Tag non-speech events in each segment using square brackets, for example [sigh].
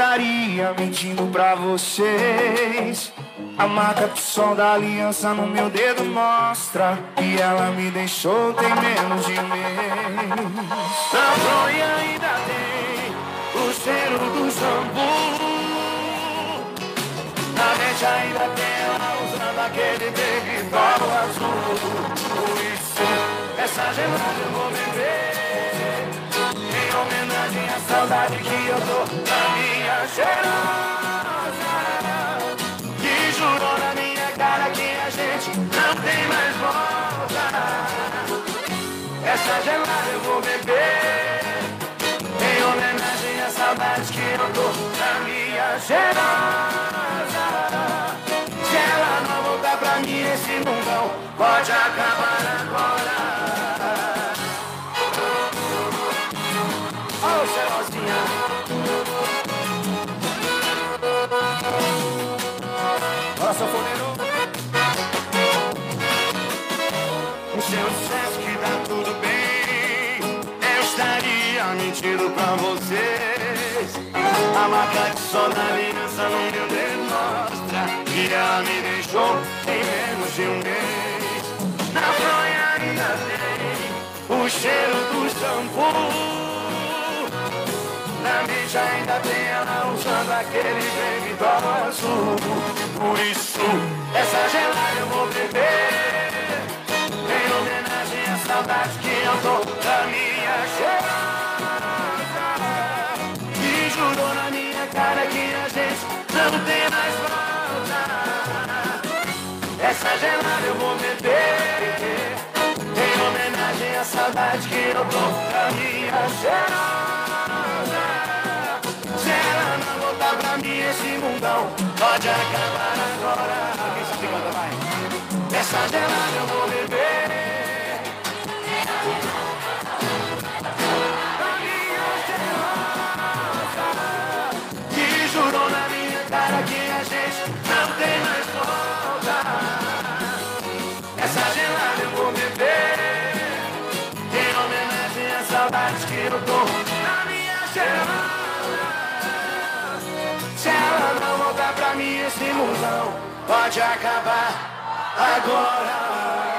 estaria mentindo pra vocês. A marca do som da aliança no meu dedo mostra que ela me deixou tem menos de mês. Na fronha ainda tem o cheiro do shampoo. Na mente ainda tem ela usando aquele doll azul. Por isso, essa gelada eu vou beber. Em homenagem à saudade que eu tô cheirosa. Que jurou na minha cara que a gente não tem mais volta. Essa gelada eu vou beber. Em homenagem à saudade que eu tô da minha cheirosa. Se ela não voltar pra mim, esse mundão pode acabar agora. A marca sol da aliança no meu dedo mostra que ela me deixou em menos de um mês. Na fronha ainda tem o cheiro do shampoo. Na mente ainda tem ela usando aquele baby azul. Por isso, essa gelada eu vou beber. Em homenagem à saudade que eu tô Essa gelada eu vou beber Em homenagem à saudade que eu tô da minha ela não voltar pra mim esse mundão? Pode acabar agora. Quem sabe vai. Essa gelada eu vou pode acabar agora.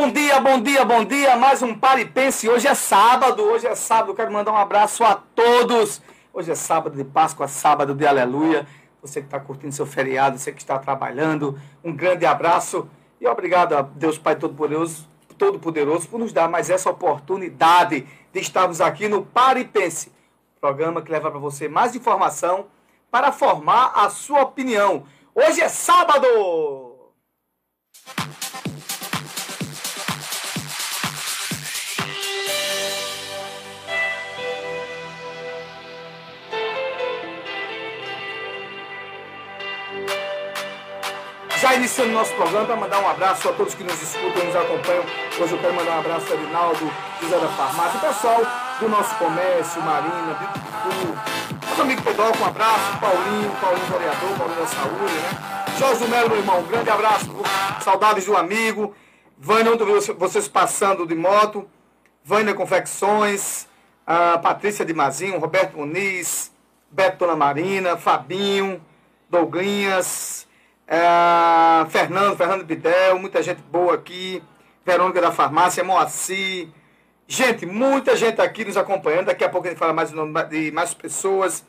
Bom dia, bom dia, bom dia. Mais um Pare e Pense. Hoje é sábado, hoje é sábado. Quero mandar um abraço a todos. Hoje é sábado de Páscoa, sábado de Aleluia. Você que está curtindo seu feriado, você que está trabalhando, um grande abraço e obrigado a Deus Pai Todo-Poderoso Todo-Poderoso por nos dar mais essa oportunidade de estarmos aqui no Pare e Pense, programa que leva para você mais informação para formar a sua opinião. Hoje é sábado! Já iniciando nosso programa, para mandar um abraço a todos que nos escutam nos acompanham. Hoje eu quero mandar um abraço a Rinaldo, José da Farmácia, pessoal do nosso comércio, Marina, Bitu, nosso amigo Pedroca, um abraço, Paulinho, Paulinho vereador, Paulinho da Saúde, né? Jorge do Melo, meu irmão, um grande abraço, saudades do amigo. Vânia, vocês passando de moto. Vânia Confecções, a Patrícia de Mazinho, Roberto Muniz, Beto Dona Marina, Fabinho, Douglinhas, É, Fernando, Fernando Bidel, muita gente boa aqui. Verônica da Farmácia, Moacir. Gente, muita gente aqui nos acompanhando. Daqui a pouco a gente fala mais de mais pessoas.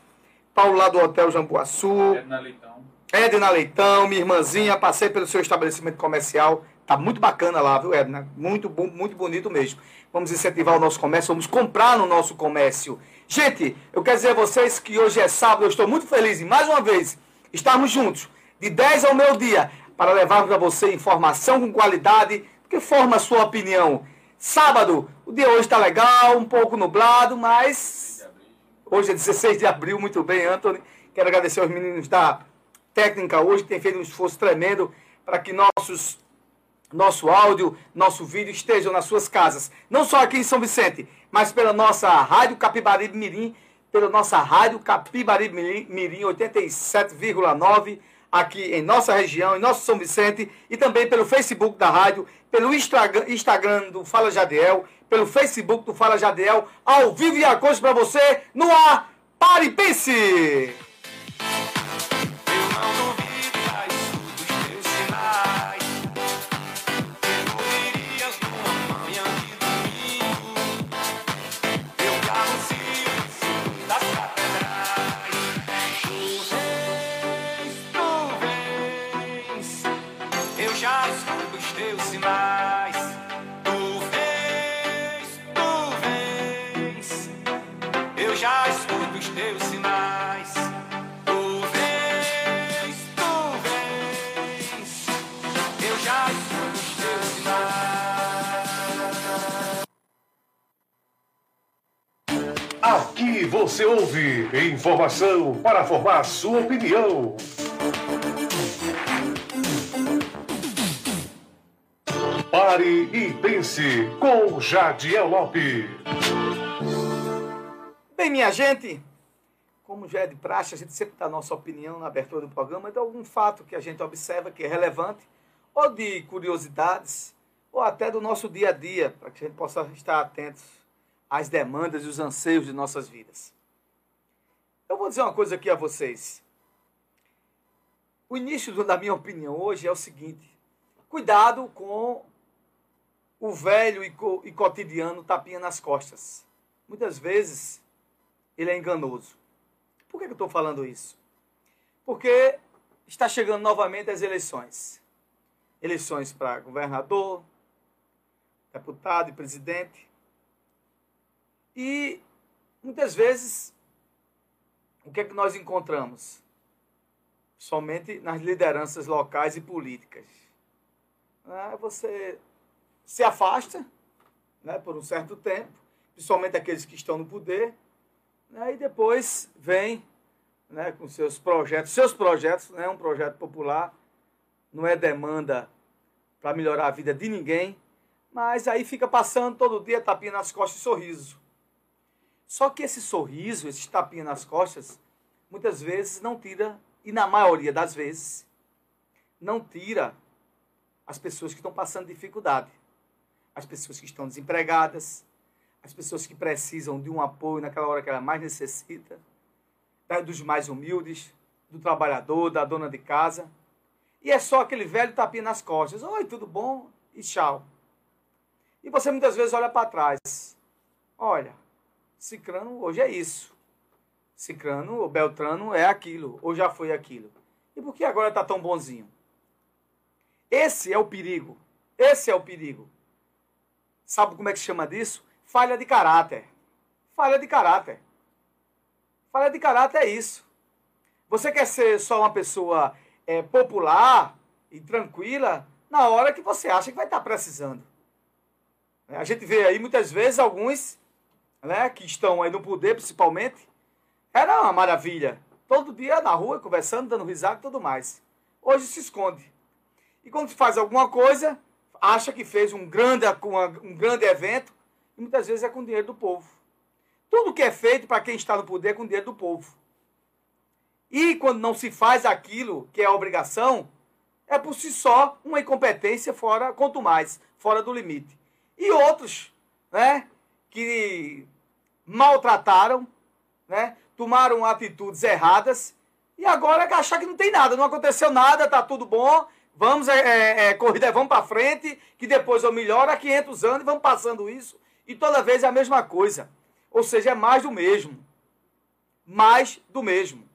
Paulo lá do Hotel Jambuaçu. Edna Leitão. Edna Leitão, minha irmãzinha, passei pelo seu estabelecimento comercial. Tá muito bacana lá, viu, Edna? Muito, muito bonito mesmo. Vamos incentivar o nosso comércio, vamos comprar no nosso comércio. Gente, eu quero dizer a vocês que hoje é sábado, eu estou muito feliz em mais uma vez estarmos juntos, de 10 ao meio dia, para levar para você informação com qualidade, que forma a sua opinião. Sábado, o dia hoje está legal, um pouco nublado, mas hoje é 16 de abril, muito bem, Anthony. Quero agradecer aos meninos da técnica hoje, que tem feito um esforço tremendo para que nossos nosso áudio, nosso vídeo estejam nas suas casas. Não só aqui em São Vicente, mas pela nossa Rádio Capibaribe Mirim, pela nossa Rádio Capibaribe Mirim 87,9 aqui em nossa região, em nosso São Vicente, e também pelo Facebook da rádio, pelo Instagram do Fala Jadiel, pelo Facebook do Fala Jadiel, ao vivo e a cores para você, no ar, pare e pense! Você ouve informação para formar sua opinião. Pare e pense com Jadiel Lopes. Bem, minha gente, como já é de praxe, a gente sempre dá nossa opinião na abertura do programa de algum fato que a gente observa que é relevante, ou de curiosidades, ou até do nosso dia a dia, para que a gente possa estar atentos as demandas e os anseios de nossas vidas. Eu vou dizer uma coisa aqui a vocês. O início da minha opinião hoje é o seguinte: cuidado com o velho e, co cotidiano tapinha nas costas. Muitas vezes ele é enganoso. Por que eu estou falando isso? Porque está chegando novamente as eleições eleições para governador, deputado e presidente. E muitas vezes, o que é que nós encontramos? Somente nas lideranças locais e políticas. É, você se afasta né, por um certo tempo, principalmente aqueles que estão no poder, né, e depois vem né, com seus projetos. Seus projetos, né, um projeto popular, não é demanda para melhorar a vida de ninguém, mas aí fica passando todo dia tapinha nas costas e sorriso. Só que esse sorriso, esse tapinha nas costas, muitas vezes não tira, e na maioria das vezes, não tira as pessoas que estão passando dificuldade. As pessoas que estão desempregadas, as pessoas que precisam de um apoio naquela hora que ela mais necessita, dos mais humildes, do trabalhador, da dona de casa. E é só aquele velho tapinha nas costas. Oi, tudo bom? E tchau. E você muitas vezes olha para trás. Olha, Cicrano hoje é isso. Cicrano ou Beltrano é aquilo, ou já foi aquilo. E por que agora está tão bonzinho? Esse é o perigo. Esse é o perigo. Sabe como é que chama disso? Falha de caráter. Falha de caráter. Falha de caráter é isso. Você quer ser só uma pessoa é, popular e tranquila na hora que você acha que vai estar precisando. A gente vê aí muitas vezes alguns né, que estão aí no poder principalmente, era uma maravilha. Todo dia na rua, conversando, dando risada e tudo mais. Hoje se esconde. E quando faz alguma coisa, acha que fez um grande, um grande evento, e muitas vezes é com dinheiro do povo. Tudo que é feito para quem está no poder é com dinheiro do povo. E quando não se faz aquilo que é obrigação, é por si só uma incompetência fora, quanto mais, fora do limite. E outros, né, que maltrataram, né? tomaram atitudes erradas e agora é achar que não tem nada, não aconteceu nada, tá tudo bom, vamos, é, é, é corrida, vamos para frente, que depois eu melhoro há 500 anos e vamos passando isso. E toda vez é a mesma coisa. Ou seja, é mais do mesmo. Mais do mesmo.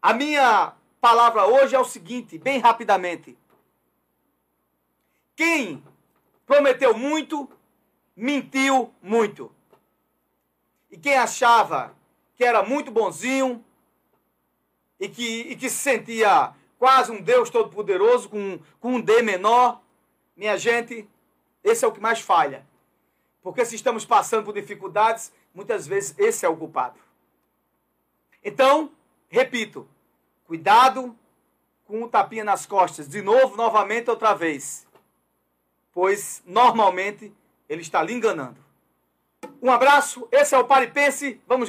A minha palavra hoje é o seguinte, bem rapidamente. Quem prometeu muito, mentiu muito. E quem achava que era muito bonzinho e que, e que se sentia quase um Deus todo-poderoso com, com um D menor, minha gente, esse é o que mais falha. Porque se estamos passando por dificuldades, muitas vezes esse é o culpado. Então, repito, cuidado com o tapinha nas costas, de novo, novamente, outra vez. Pois, normalmente, ele está lhe enganando. Um abraço, esse é o Paripense, vamos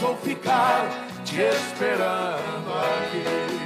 vou ficar te esperando aqui.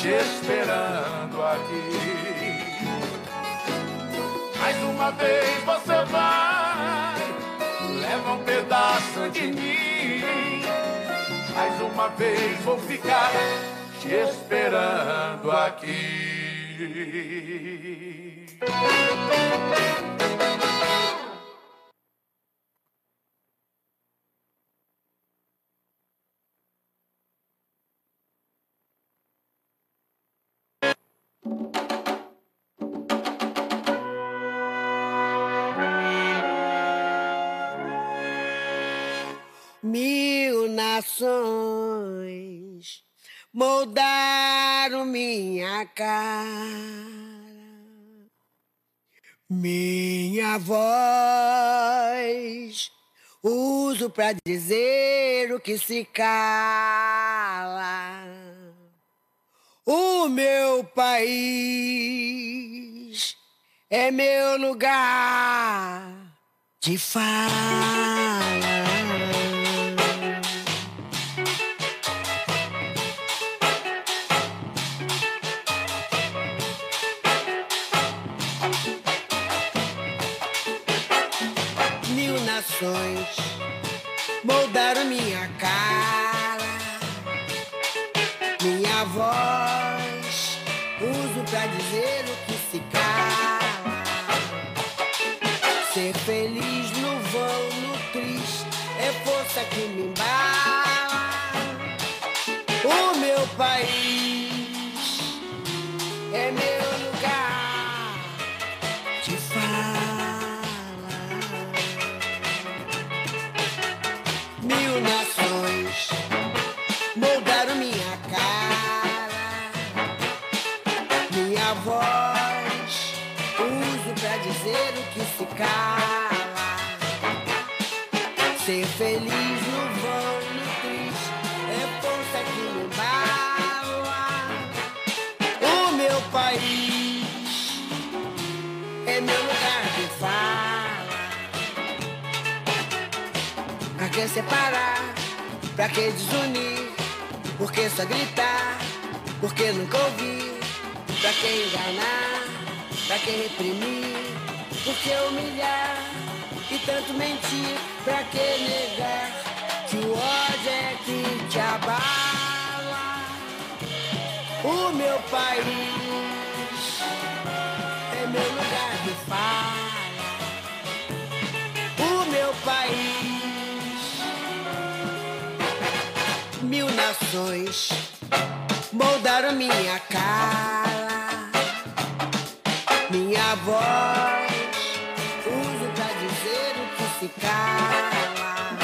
te esperando aqui. Mais uma vez você vai, leva um pedaço de mim. Mais uma vez vou ficar te esperando aqui. Mil nações moldaram minha cara, minha voz uso pra dizer o que se cala. O meu país é meu lugar de fala. Mil nações moldaram minha cala. Ser feliz no vão, no triste, é força que me embala. O meu país é meu lugar de fala. Pra que separar? Pra que desunir? Por que só gritar? Por que nunca ouvir? Pra que enganar? Pra que reprimir? Que humilhar? E tanto mentir? Pra que negar? Que o ódio é que te abala. O meu país é meu lugar de fala. O meu país, mil nações moldaram minha cara, minha voz. Cala.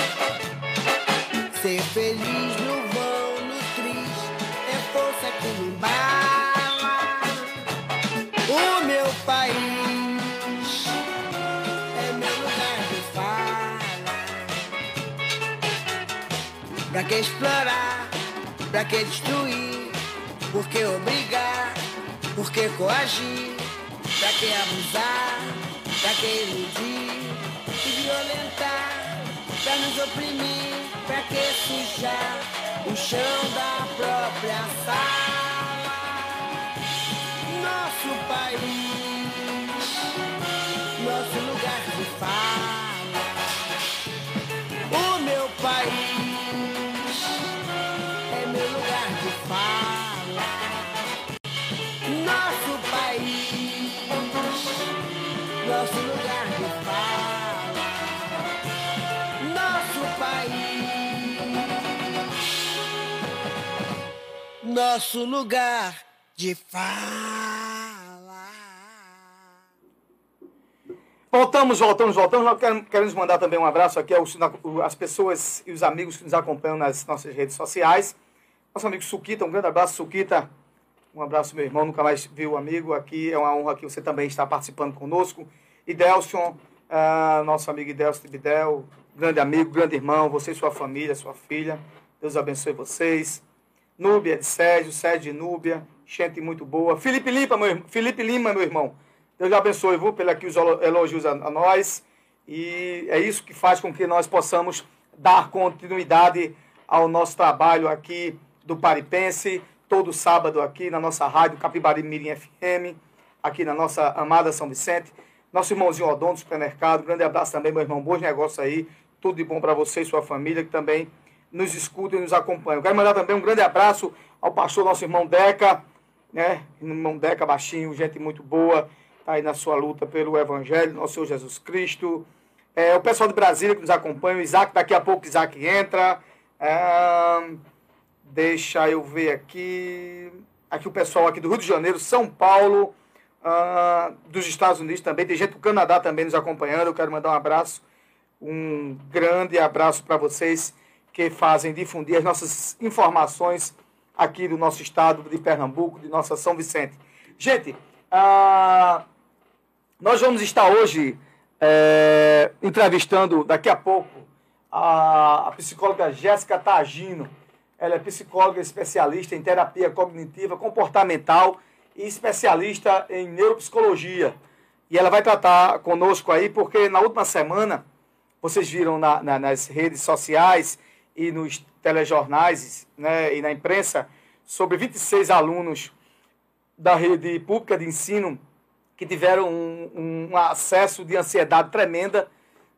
Ser feliz no vão, no triste, é força que me embala. O meu país é meu lugar de fala. Pra que explorar? Pra que destruir? Por que obrigar? Por que coagir? Pra que abusar? Pra que iludir? Pra nos oprimir? Pra que sujar o chão da própria sala? Nosso país, nosso lugar de fala. Voltamos, voltamos, voltamos. Nós queremos, mandar também um abraço aqui aos, às pessoas e os amigos que nos acompanham nas nossas redes sociais. Nosso amigo Suquita, um grande abraço, Suquita. Um abraço, meu irmão. Nunca mais vi o amigo aqui. É uma honra que você também está participando conosco. E Delson, ah, nosso amigo Delson Tibidel, grande amigo, grande irmão. Você e sua família, sua filha. Deus abençoe vocês. Núbia de Sérgio, Sérgio de Núbia. Gente muito boa. Felipe Lima, meu, Felipe Lima, meu irmão. Deus abençoe, viu, pelo aqui os elo- elogios a, a nós. E é isso que faz com que nós possamos dar continuidade ao nosso trabalho aqui do Paripense, todo sábado aqui na nossa rádio Capibari Mirim FM, aqui na nossa amada São Vicente. Nosso irmãozinho Odon do supermercado, grande abraço também, meu irmão, bons negócios aí, tudo de bom para você e sua família que também nos escutam e nos acompanham. Quero mandar também um grande abraço ao pastor, nosso irmão Deca, né? Irmão Deca Baixinho, gente muito boa, tá aí na sua luta pelo Evangelho, nosso Senhor Jesus Cristo. É, o pessoal de Brasília que nos acompanha, o Isaac, daqui a pouco o Isaac entra. É, deixa eu ver aqui. Aqui o pessoal aqui do Rio de Janeiro, São Paulo, ah, dos Estados Unidos também. Tem gente do Canadá também nos acompanhando. Eu quero mandar um abraço, um grande abraço para vocês que fazem difundir as nossas informações aqui do nosso estado de Pernambuco, de nossa São Vicente. Gente, ah, nós vamos estar hoje é, entrevistando daqui a pouco a, a psicóloga Jéssica Tagino. Ela é psicóloga especialista em terapia cognitiva comportamental e especialista em neuropsicologia. E ela vai tratar conosco aí, porque na última semana, vocês viram na, na, nas redes sociais e nos telejornais né, e na imprensa, sobre 26 alunos da rede pública de ensino que tiveram um, um acesso de ansiedade tremenda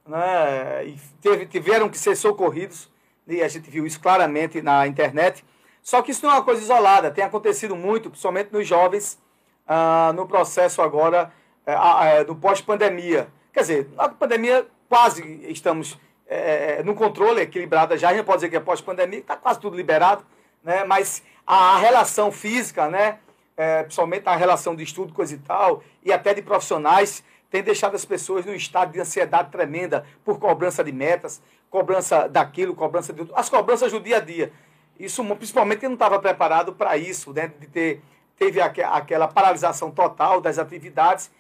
né, e teve, tiveram que ser socorridos, e a gente viu isso claramente na internet. Só que isso não é uma coisa isolada, tem acontecido muito, principalmente nos jovens, ah, no processo agora é, do pós-pandemia. Quer dizer, na pandemia quase estamos é, no controle equilibrado já, a gente pode dizer que é pós-pandemia, está quase tudo liberado, né? mas a relação física, né? É, principalmente a relação de estudo, coisa e tal, e até de profissionais, tem deixado as pessoas num estado de ansiedade tremenda por cobrança de metas, cobrança daquilo, cobrança de as cobranças do dia a dia. Isso, principalmente, quem não estava preparado para isso, né? de ter teve aquela paralisação total das atividades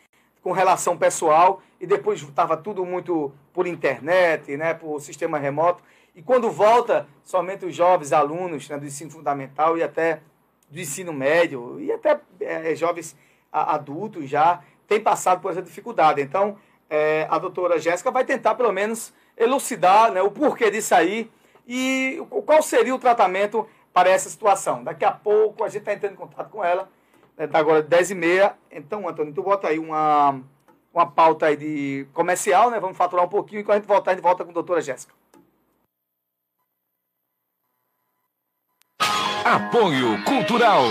com relação pessoal e depois estava tudo muito por internet, né, por sistema remoto. E quando volta, somente os jovens alunos né, do ensino fundamental e até do ensino médio e até é, jovens adultos já têm passado por essa dificuldade. Então, é, a doutora Jéssica vai tentar, pelo menos, elucidar né, o porquê disso aí e qual seria o tratamento para essa situação. Daqui a pouco a gente está entrando em contato com ela agora 10 e meia. Então, Antônio, tu bota aí uma, uma pauta aí de comercial, né? Vamos faturar um pouquinho e quando a gente voltar, a gente volta com a doutora Jéssica. Apoio Cultural.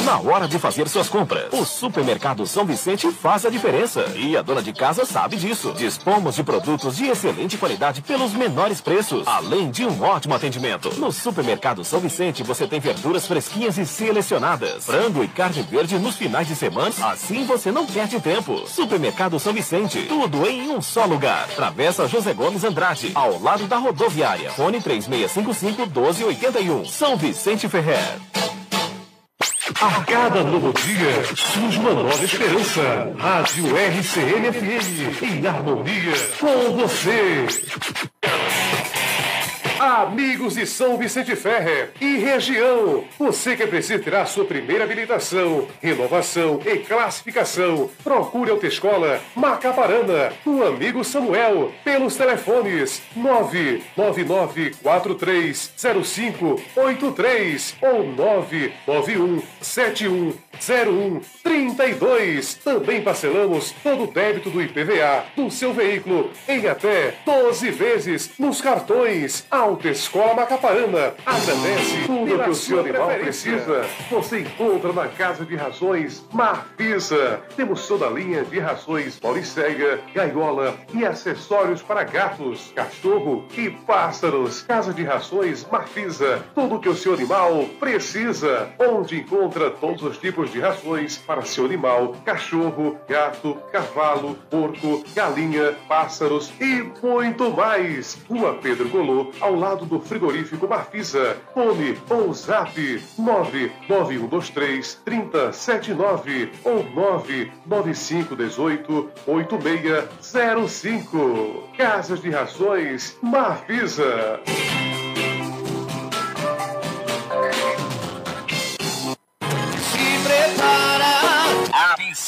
Na hora de fazer suas compras, o Supermercado São Vicente faz a diferença. E a dona de casa sabe disso. Dispomos de produtos de excelente qualidade pelos menores preços, além de um ótimo atendimento. No Supermercado São Vicente você tem verduras fresquinhas e selecionadas, frango e carne verde nos finais de semana. Assim você não perde tempo. Supermercado São Vicente, tudo em um só lugar. Travessa José Gomes Andrade, ao lado da rodoviária. Fone 3655 1281. São Vicente Ferrer. A cada novo dia surge uma nova esperança. Rádio RCN FM, em harmonia com você. Amigos de São Vicente Ferrer e região, você que precisa tirar sua primeira habilitação, renovação e classificação, procure a Autoescola Macaparana, o amigo Samuel, pelos telefones 999430583 ou 991710132. Também parcelamos todo o débito do IPVA do seu veículo em até 12 vezes nos cartões Autoescola Macaparana. Agradece tudo que o seu animal precisa. Você encontra na Casa de Rações Marfisa. Temos toda a linha de rações Paulicéia, gaiola e acessórios para gatos, cachorro e pássaros. Casa de Rações Marfisa. Tudo que o seu animal precisa. Onde encontra todos os tipos de rações para seu animal, cachorro, gato, cavalo, porco, galinha, pássaros e muito mais. Rua Pedro Golô, ao lado do frigorífico Marfisa. Fone ou zap 99123 3079 ou 99518 8605. Casas de Rações Marfisa.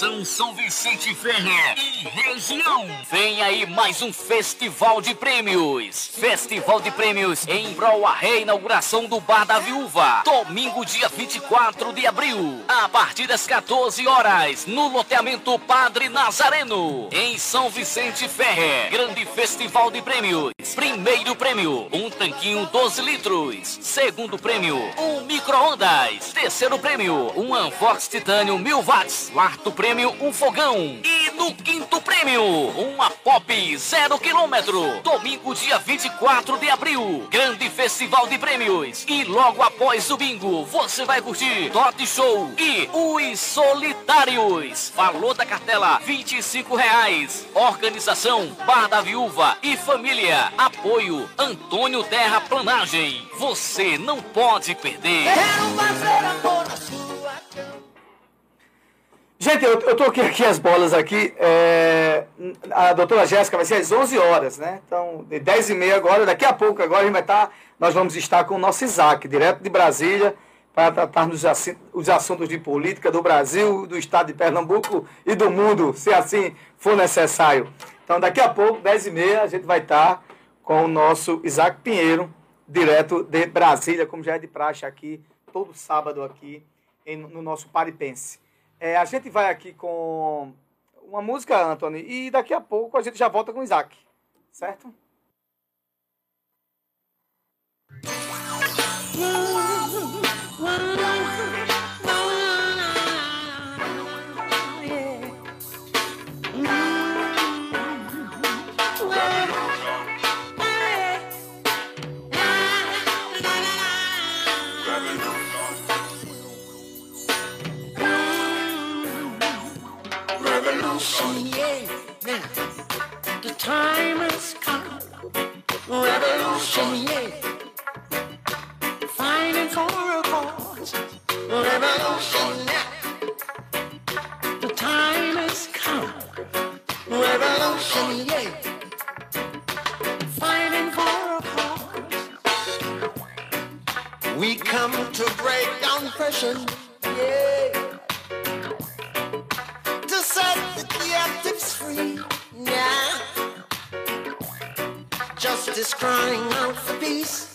Atenção São Vicente Ferrer e região. Vem aí mais um festival de prêmios. Festival de prêmios em prol à reinauguração do Bar da Viúva. Domingo, dia 24 de abril, a partir das 14 horas, no loteamento Padre Nazareno, em São Vicente Ferrer. Grande festival de prêmios. Primeiro prêmio, um tanquinho 12 litros. Segundo prêmio, um micro-ondas. Terceiro prêmio, um Anvox Titânio 1000 watts. Quarto prêmio, um fogão. E no quinto prêmio, uma Pop zero quilômetro. Domingo, dia 24 de abril. Grande festival de prêmios. E logo após o bingo, você vai curtir Tot Show e Os Solitários. Valor da cartela, 25 reais. Organização, Bar da Viúva e Família. Apoio, Antônio Terra Planagem. Você não pode perder. Quero fazer amor na sua cama. Gente, eu, eu troquei aqui as bolas aqui. É, a doutora Jéssica vai ser às 11 horas, né? Então, de 10 e meia agora, daqui a pouco agora a gente vai estar, nós vamos estar com o nosso Isaac, direto de Brasília, para tratar dos os assuntos de política do Brasil, do estado de Pernambuco e do mundo, se assim for necessário. Então, daqui a pouco, 10 e meia, a gente vai estar com o nosso Isaac Pinheiro, direto de Brasília, como já é de praxe aqui, todo sábado aqui, em, no nosso Paripense. É, a gente vai aqui com uma música, Anthony, e daqui a pouco a gente já volta com o Isaac, certo? Revolution, Revolution, yeah. Fighting for a cause. Revolution, now. The time has come. Revolution, yeah. Fighting for a cause. We come to break down oppression, yeah. just crying out for peace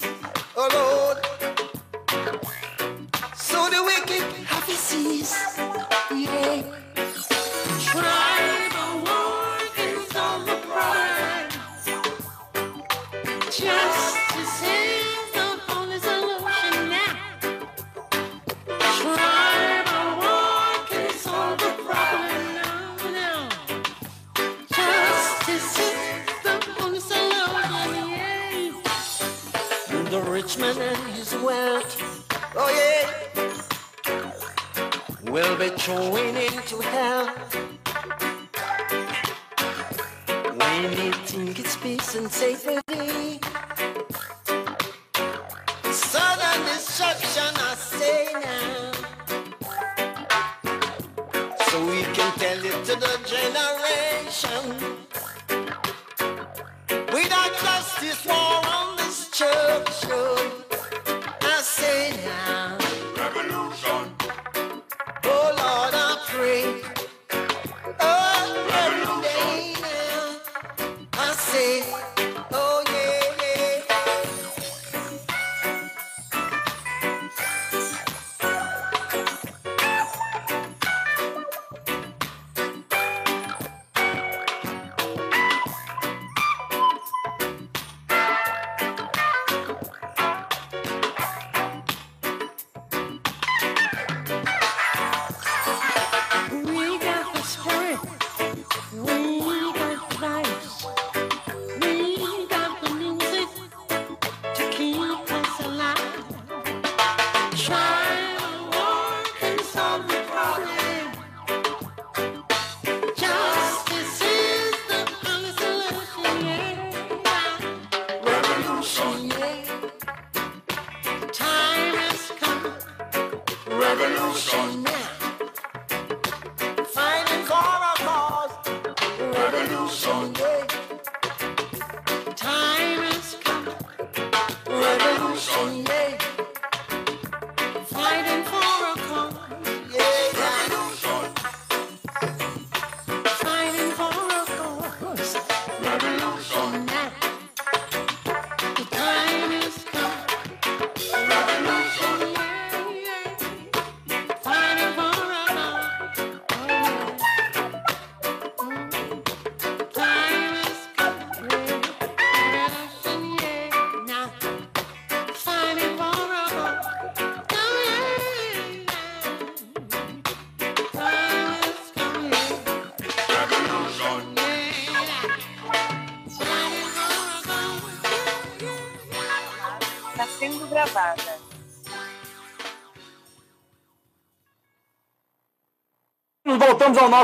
oh, all.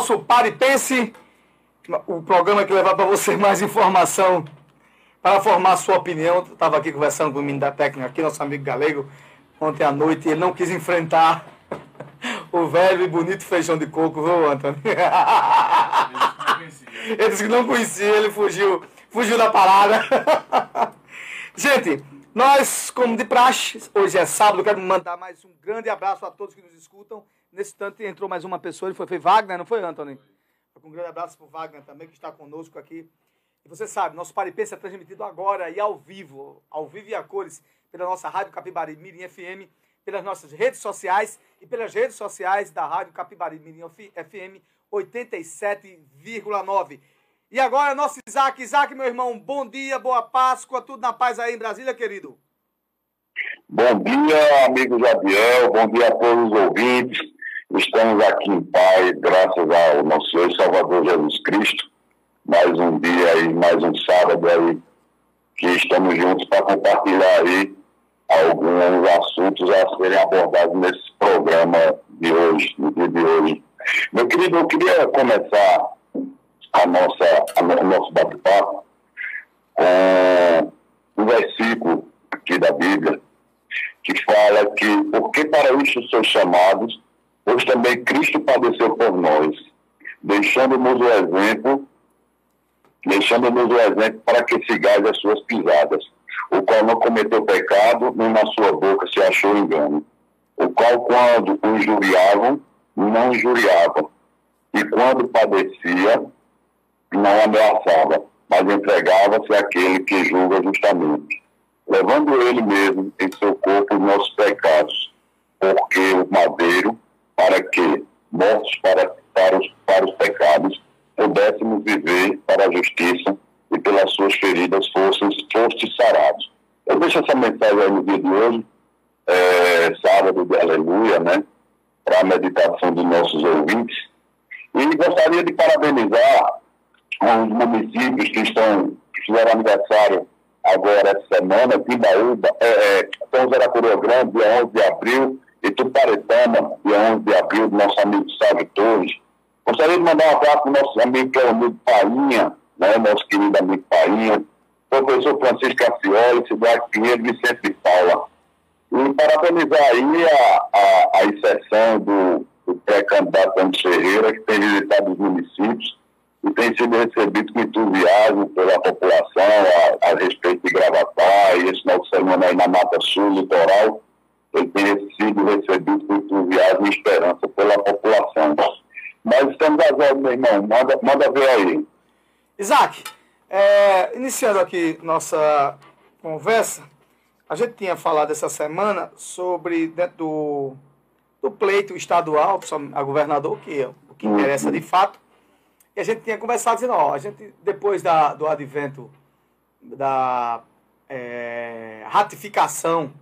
Nosso Pare Pense, o programa que levar para você mais informação para formar sua opinião. Estava aqui conversando com o menino da técnica aqui, nosso amigo Galego, ontem à noite, e ele não quis enfrentar [laughs] o velho e bonito feijão de coco, viu, Antônio? [laughs] Ele disse que não conhecia, ele fugiu, fugiu da parada. [laughs] Gente, nós, como de praxe, hoje é sábado, quero mandar mais um grande abraço a todos que nos escutam. Nesse instante entrou mais uma pessoa, ele foi, foi Wagner, não foi, Antônio? Um grande abraço para o Wagner também, que está conosco aqui. E você sabe, nosso Paripense é transmitido agora e ao vivo, ao vivo e a cores, pela nossa Rádio Capibari Mirim FM, pelas nossas redes sociais e pelas redes sociais da Rádio Capibari Mirim FM 87,9. E agora, nosso Isaac. Isaac, meu irmão, bom dia, boa Páscoa, tudo na paz aí em Brasília, querido? Bom dia, amigo Jadiel, bom dia a todos os ouvintes. Estamos aqui em paz, graças ao nosso Senhor e Salvador Jesus Cristo. Mais um dia aí, mais um sábado aí, que estamos juntos para compartilhar aí alguns assuntos a serem abordados nesse programa de hoje, no dia de hoje. Meu querido, eu queria começar a nossa, a, o nosso bate-papo com um versículo aqui da Bíblia que fala que porque para isso sois chamados, pois também Cristo padeceu por nós, deixando-nos o exemplo, deixando-nos o exemplo para que sigais as suas pisadas, o qual não cometeu pecado, nem na sua boca se achou engano, o qual quando o injuriavam, não injuriava, e quando padecia, não ameaçava, mas entregava-se àquele que julga justamente, levando ele mesmo em seu corpo os nossos pecados, porque o madeiro, para que, mortos para, para, os, para os pecados, pudéssemos viver para a justiça e pelas suas feridas fostes, fostes sarados. Eu deixo essa mensagem aí no dia de hoje, é, sábado de aleluia, né? Para a meditação dos nossos ouvintes. E gostaria de parabenizar os municípios que estão que fizeram aniversário agora essa semana, Timbaúba, é, é, São José da Coroa Grande, dia 11 de abril, e Tuparetama, dia 11 de abril, do nosso amigo Sávio Torres. Gostaria de mandar um abraço para o nosso amigo, que é o amigo Painha, né, nosso querido amigo Painha, professor Francisco Cassioli, Cidade Pinheiro, Vicente de Paula. E parabenizar aí a, a, a inserção do, do pré-candidato Antônio Ferreira, que tem visitado os municípios, e tem sido recebido com entusiasmo pela população a, a respeito de Gravatá e esse final de semana aí na Mata Sul, litoral, ele tem sido recebido com entusiasmo e esperança pela população. Mas estamos agora, meu irmão, manda, manda ver aí. Isaac, é, iniciando aqui nossa conversa, a gente tinha falado essa semana sobre dentro do, do pleito estadual, a governador, que é o que interessa de fato, e a gente tinha conversado dizendo, ó, a gente, depois da, do advento da é, ratificação,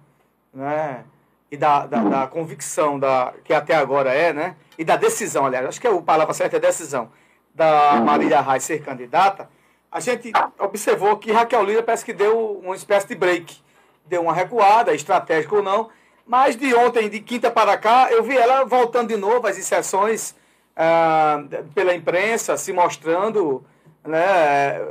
né, e da, da, da, convicção, da, que até agora é, né, e da decisão, aliás, acho que a palavra certa é decisão, da Marília Reis ser candidata, a gente observou que Raquel Lira parece que deu uma espécie de break, deu uma recuada, estratégica ou não, mas de ontem, de quinta para cá, eu vi ela voltando de novo às inserções ah, pela imprensa, se mostrando. Né,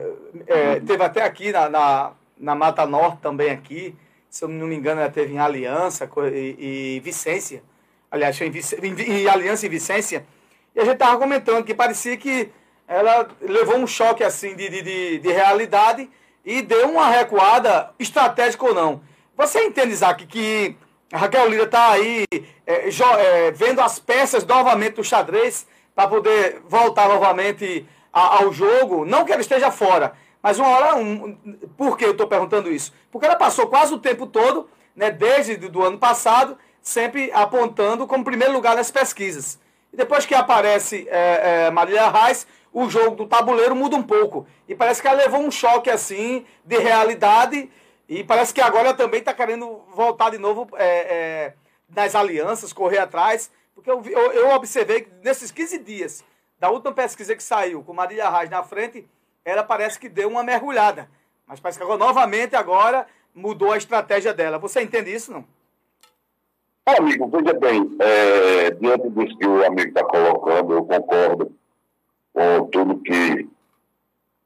é, teve até aqui na, na, na, Mata Norte também aqui, se eu não me engano, ela teve em Aliança e, e Vicência. Aliás, em, em, em Aliança e Vicência. E a gente estava comentando que parecia que ela levou um choque assim de, de, de, realidade e deu uma recuada, estratégica ou não. Você entende, Isaac, que a Raquel Lira está aí é, é, vendo as peças novamente do xadrez para poder voltar novamente ao jogo. Não que ela esteja fora, mas uma hora. Um, por que eu estou perguntando isso? Porque ela passou quase o tempo todo, né, desde do ano passado, sempre apontando como primeiro lugar nas pesquisas. E depois que aparece é, é, Marília Reis, o jogo do tabuleiro muda um pouco. E parece que ela levou um choque assim de realidade. E parece que agora também está querendo voltar de novo é, é, nas alianças, correr atrás. Porque eu, eu, eu, observei que nesses 15 dias, da última pesquisa que saiu, com Marília Reis na frente, ela parece que deu uma mergulhada. Mas parece que agora, novamente, agora mudou a estratégia dela. Você entende isso, não? amigo, veja bem, é, diante disso que o amigo está colocando, eu concordo com tudo que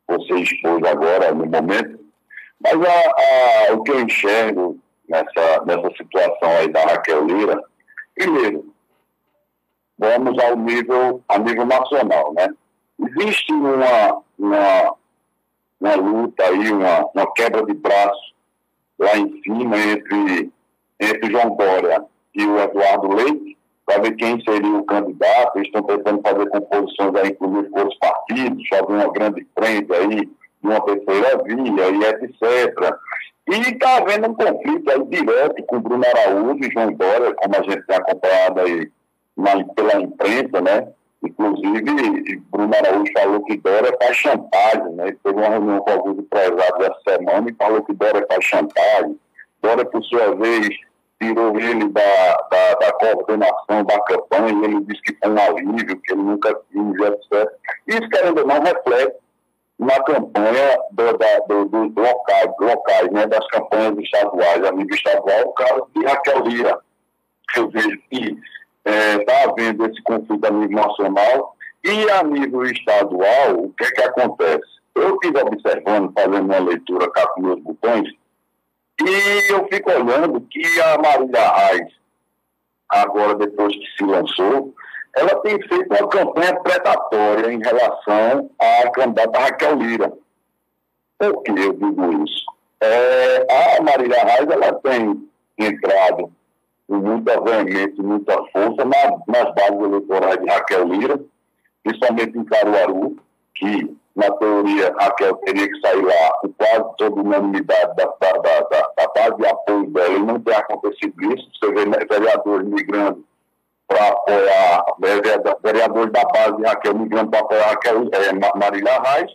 você expôs agora, no momento, mas a, a, o que eu enxergo nessa, nessa situação aí da Raquel Lira, primeiro, vamos ao nível, a nível nacional, né? Existe uma, uma, uma luta aí, uma, uma quebra de braço lá em cima entre, entre João Dória e o Eduardo Leite, para ver quem seria o candidato. Eles estão tentando fazer composições aí, inclusive, com outros partidos, fazer uma grande frente aí, uma terceira via e etc. E está havendo um conflito aí direto com Bruno Araújo e João Dória, como a gente tem acompanhado aí pela imprensa, né? Inclusive, Bruno Araújo falou que Dória faz chantagem, né? Ele teve uma reunião com alguns empresários essa semana e falou que Dória faz chantagem. Dória, por sua vez, tirou ele da, da, da, coordenação da campanha ele disse que foi um alívio, que ele nunca quis, etc. Isso, querendo ou não, reflete na campanha do, da, do locais, locais né, das campanhas estaduais, a nível estadual, o caso de Raquel Lira. Eu vejo que está é, tá havendo esse conflito a nível nacional e a nível estadual, o que é que acontece? Eu estive observando, fazendo uma leitura cá com meus botões, e eu fico olhando que a Marília Reis, agora depois que se lançou, ela tem feito uma campanha predatória em relação à candidata Raquel Lira. Por que eu digo isso? É, a Marília Reis ela tem entrado com muita veemência, muita força na, nas bases eleitorais de Raquel Lira, principalmente em Caruaru, que na teoria Raquel teria que sair lá com quase toda unanimidade da, da, da, da, base de apoio dela, e não tem acontecido isso. Você vê né, vereadores migrando para apoiar, né, vereadores da base de Raquel migrando para apoiar Raquel, é, Marília Reis,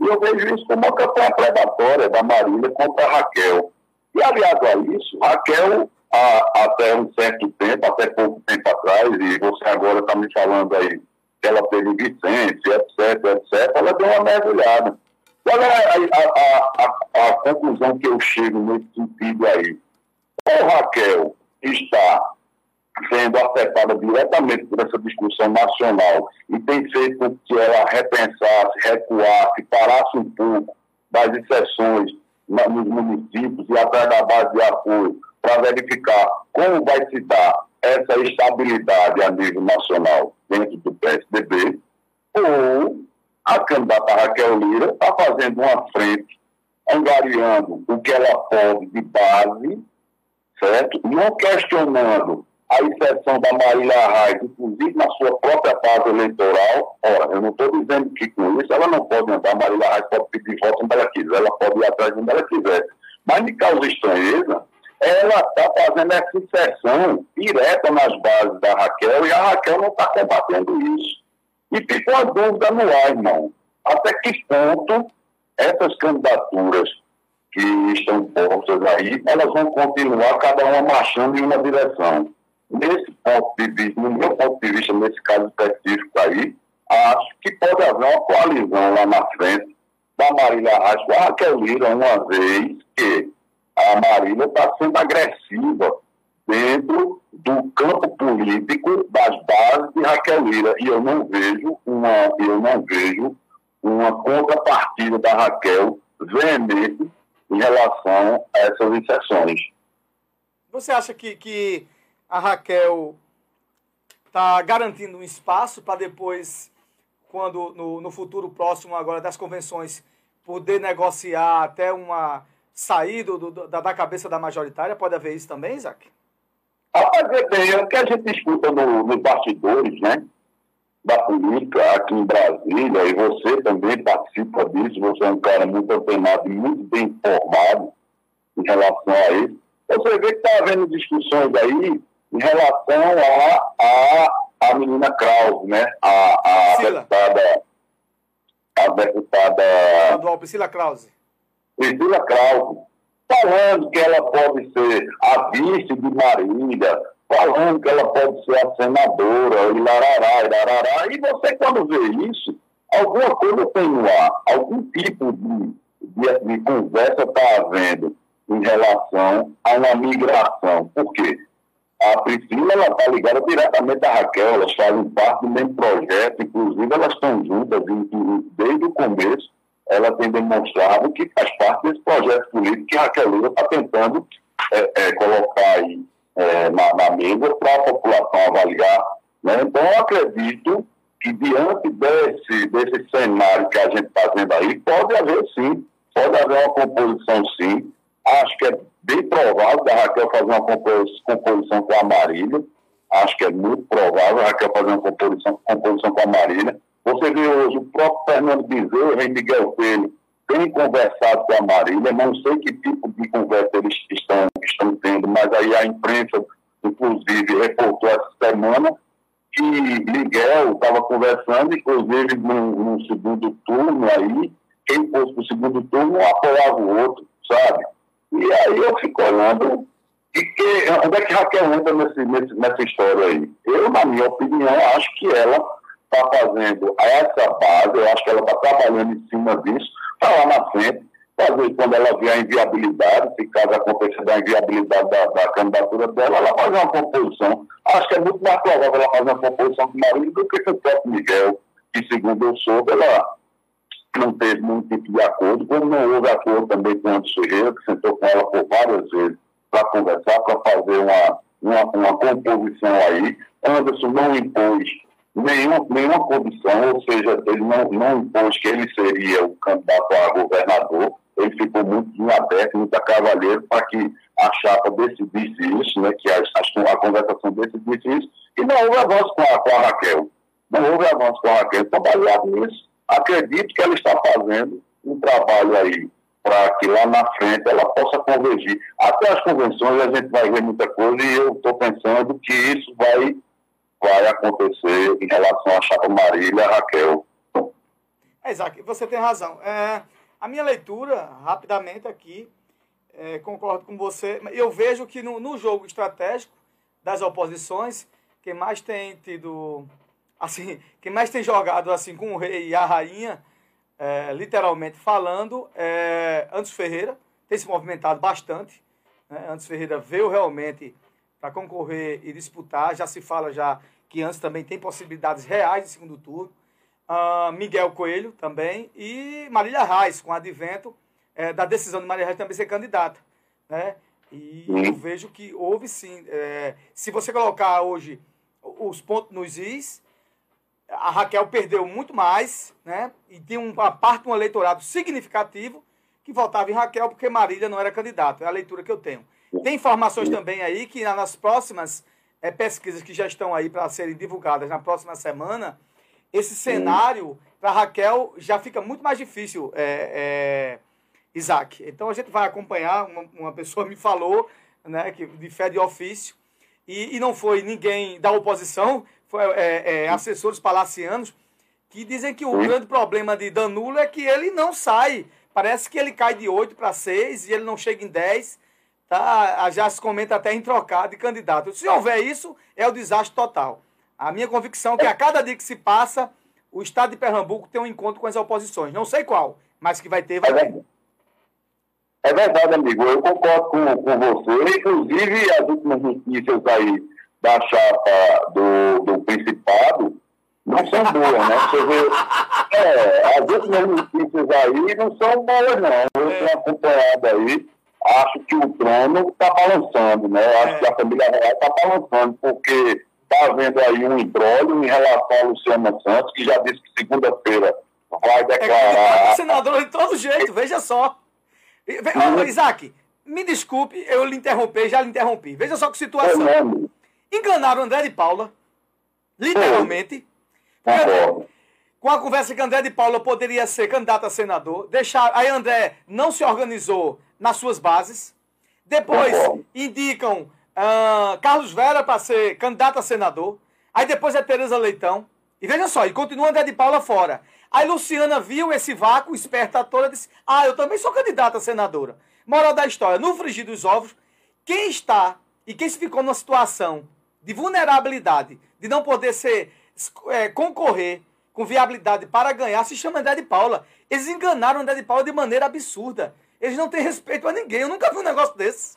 e eu vejo isso como uma campanha predatória da Marília contra Raquel. E aliado a isso, Raquel há, até um certo tempo, até pouco tempo atrás, e você agora está me falando aí que ela teve Vicente, etc, etc, ela deu uma mergulhada. Qual é a, a, a, a, conclusão que eu chego nesse sentido aí? Ou Raquel está sendo afetada diretamente por essa discussão nacional e tem feito com que ela repensasse, recuasse, parasse um pouco das exceções nos municípios e atrás da base de apoio para verificar como vai se dar essa estabilidade a nível nacional dentro do PSDB, ou a candidata Raquel Lira está fazendo uma frente, angariando o que ela pode de base, certo? Não questionando a exceção da Marília Reis, inclusive na sua própria base eleitoral. Ora, eu não estou dizendo que com isso ela não pode andar, Marília Reis pode pedir voto onde ela quiser, ela pode ir atrás onde ela quiser. Mas me causa estranheza ela está fazendo essa inserção direta nas bases da Raquel e a Raquel não está combatendo isso. E fica uma dúvida no ar, irmão. Até que ponto essas candidaturas que estão postas aí, elas vão continuar cada uma marchando em uma direção. Nesse ponto de vista, no meu ponto de vista, nesse caso específico aí, acho que pode haver uma coalizão lá na frente da Marília Reis com a Raquel Lira, uma vez que a Marília está sendo agressiva dentro do campo político das bases de Raquel Lira. E eu não vejo uma, eu não vejo uma contrapartida da Raquel veemente em relação a essas inserções. Você acha que, que a Raquel está garantindo um espaço para depois, quando no, no futuro próximo agora das convenções, poder negociar até uma sair do, do, da, da, cabeça da majoritária? Pode haver isso também, Isaac? Rapaz, é o que a gente escuta no, nos bastidores, né? Da política aqui em Brasília, e você também participa disso, você é um cara muito antenado e muito bem informado em relação a isso. Você vê que está havendo discussões aí em relação a, a, a menina Krause, né? A, a deputada. A deputada. Estadual Priscila Krause Priscila Krause, falando que ela pode ser a vice de Marília, falando que ela pode ser a senadora, e larará, e larará. E você, quando vê isso, alguma coisa tem no ar, algum tipo de, de, de conversa está havendo em relação a uma migração. Por quê? A Priscila está ligada diretamente à Raquel, elas fazem parte do mesmo projeto, inclusive elas estão juntas desde o começo ela tem demonstrado que faz parte desse projeto político que Raquel Lula está tentando é, é, colocar aí é, na, na, mesa para a população avaliar Né? Então, eu acredito que diante desse, desse cenário que a gente está vendo aí, pode haver sim, pode haver uma composição sim. Acho que é bem provável da Raquel fazer uma composição com a Marília. Acho que é muito provável a Raquel fazer uma composição, composição com a Marília. Você vê hoje o próprio Fernando Bezerra e Miguel Coelho têm conversado com a Marília, não sei que tipo de conversa eles estão, estão tendo, mas aí a imprensa, inclusive, reportou essa semana que Miguel estava conversando, inclusive, no, no, segundo turno aí, quem fosse para o segundo turno apoiava o outro, sabe? E aí eu fico olhando, e que, onde é que Raquel entra nesse, nesse, nessa história aí? Eu, na minha opinião, acho que ela está fazendo essa base, eu acho que ela está trabalhando em cima disso, para lá na frente, fazer quando ela vê a inviabilidade, se caso aconteça da inviabilidade da, da, candidatura dela, ela fazer uma composição. Acho que é muito mais provável ela fazer uma composição com o marido do que com o próprio Miguel, que segundo eu soube, ela não teve nenhum tipo de acordo, como não houve acordo também com o Anderson Ferreira, que sentou com ela por várias vezes para conversar, para fazer uma, uma, uma composição aí. Anderson não impôs nenhuma, nenhuma condição, ou seja, ele não, não impôs que ele seria o candidato a governador, ele ficou muito aberto, muito a cavalheiro para que a chapa decidisse isso, né, que a, a, a conversação decidisse isso, e não houve avanço com a, com a Raquel. Não houve avanço com a Raquel. Então, baseado nisso, acredito que ela está fazendo um trabalho aí para que lá na frente ela possa convergir. Até as convenções a gente vai ver muita coisa e eu estou pensando que isso vai vai acontecer em relação à chapa Marília Raquel. É, Isaac, você tem razão. É, a minha leitura, rapidamente aqui, é, concordo com você. Eu vejo que no, no, jogo estratégico das oposições, quem mais tem tido, assim, quem mais tem jogado assim com o rei e a rainha, é, literalmente falando, é Antes Ferreira, tem se movimentado bastante. Né? Antes Ferreira veio realmente para concorrer e disputar. Já se fala já que antes também tem possibilidades reais de segundo turno. Uh, Miguel Coelho também e Marília Reis, com o advento é, da decisão de Marília Reis também ser candidata. Né? E eu vejo que houve sim. É, se você colocar hoje os pontos nos is, a Raquel perdeu muito mais, né? E tem uma parte um eleitorado significativo que votava em Raquel porque Marília não era candidata. É a leitura que eu tenho. Tem informações também aí que nas próximas é, pesquisas que já estão aí para serem divulgadas na próxima semana, esse cenário para Raquel já fica muito mais difícil, é, é, Isaac. Então a gente vai acompanhar, uma, uma, pessoa me falou, né, que, de fé de ofício, e, e não foi ninguém da oposição, foi é, é, assessores palacianos, que dizem que o grande problema de Danulo é que ele não sai. Parece que ele cai de 8 para 6 e ele não chega em 10 Tá? Já se comenta até em trocar de candidato. Se houver isso, é o desastre total. A minha convicção é que a cada dia que se passa, o Estado de Pernambuco tem um encontro com as oposições. Não sei qual, mas que vai ter, vai ter. É verdade, amigo. Eu concordo com, com você. Inclusive, as últimas notícias aí da chapa do, do Principado não são boas, né? Você vê, é, as últimas notícias aí não são boas, não. Eu é. tenho acompanhado aí acho que o trono está balançando, né? Acho é. que a família real está balançando, porque está havendo aí um embrólio em relação a Luciana Santos, que já disse que segunda-feira vai é declarar. É senador de todo jeito, veja só. Ô, Isaac, me desculpe, eu lhe interrompi, já lhe interrompi. Veja só que situação. É Enganaram André de Paula, literalmente. Com a conversa que André de Paula poderia ser candidato a senador, deixar, aí André não se organizou nas suas bases. Depois indicam uh, Carlos Vera para ser candidato a senador. Aí depois é Tereza Leitão. E veja só, e continua André de Paula fora. Aí Luciana viu esse vácuo, esperta toda, disse: Ah, eu também sou candidata a senadora. Moral da história: no frigir dos ovos, quem está e quem se ficou numa situação de vulnerabilidade, de não poder ser é, concorrer com viabilidade para ganhar, se chama André de Paula. Eles enganaram André de Paula de maneira absurda. Eles não têm respeito a ninguém. Eu nunca vi um negócio desse.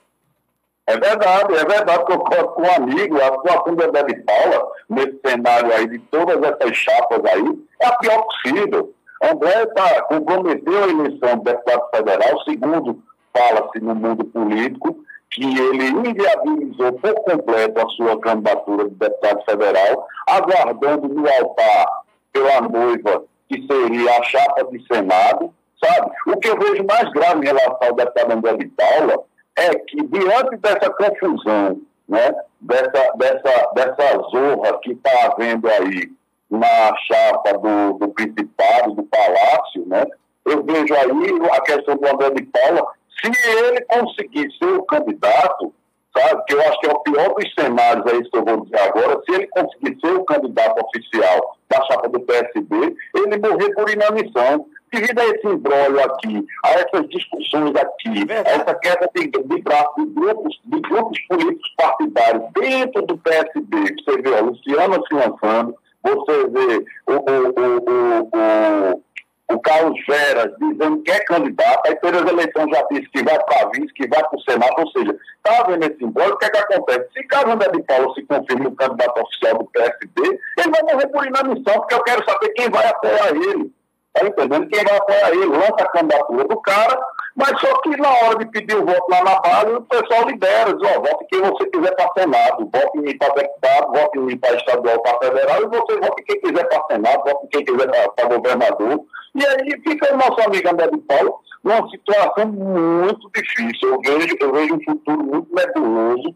É verdade, é verdade. Concordo com um amigo, a do André de Paula, nesse cenário aí de todas essas chapas aí, é a pior possível. André tá, comprometeu a eleição do deputado federal, segundo fala-se no mundo político, que ele inviabilizou por completo a sua candidatura de deputado federal, aguardando no altar pela noiva, que seria a chapa de Senado, sabe? O que eu vejo mais grave em relação ao deputado André de Paula é que, diante dessa confusão, né, dessa, dessa, dessa zorra que está havendo aí na chapa do, do Principado, do Palácio, né, eu vejo aí a questão do André de Paula se ele conseguir ser o candidato, sabe, que eu acho que é o pior dos cenários, isso que eu vou dizer agora, se ele conseguir ser o candidato oficial da chapa do PSB, ele morrer por inanição. Devido a esse embrólio aqui, a essas discussões aqui, a essa queda de, de braço de grupos, de grupos políticos partidários dentro do PSB, você vê a Luciana se lançando, você vê o, o, o, o o Carlos Veras dizendo que é candidato, aí todas as eleições já disse que vai para vice, que vai para o Senado, ou seja, está vendo esse simbólico, o que é que acontece? Se Carlos André de Paulo se confirma o candidato oficial do PSD, ele vai morrer por inadmissão, porque eu quero saber quem vai apoiar ele. Está entendendo? Quem vai apoiar ele, lança a candidatura do cara, mas só que na hora de pedir o voto lá na base, o pessoal libera, diz, ó, vote quem você quiser para Senado, vote em mim para deputado, vote em mim para estadual, para federal, e você vote quem quiser para Senado, vote quem quiser para governador. E aí fica o nosso amigo André de Paulo numa situação muito difícil. Eu vejo, eu vejo um futuro muito nebuloso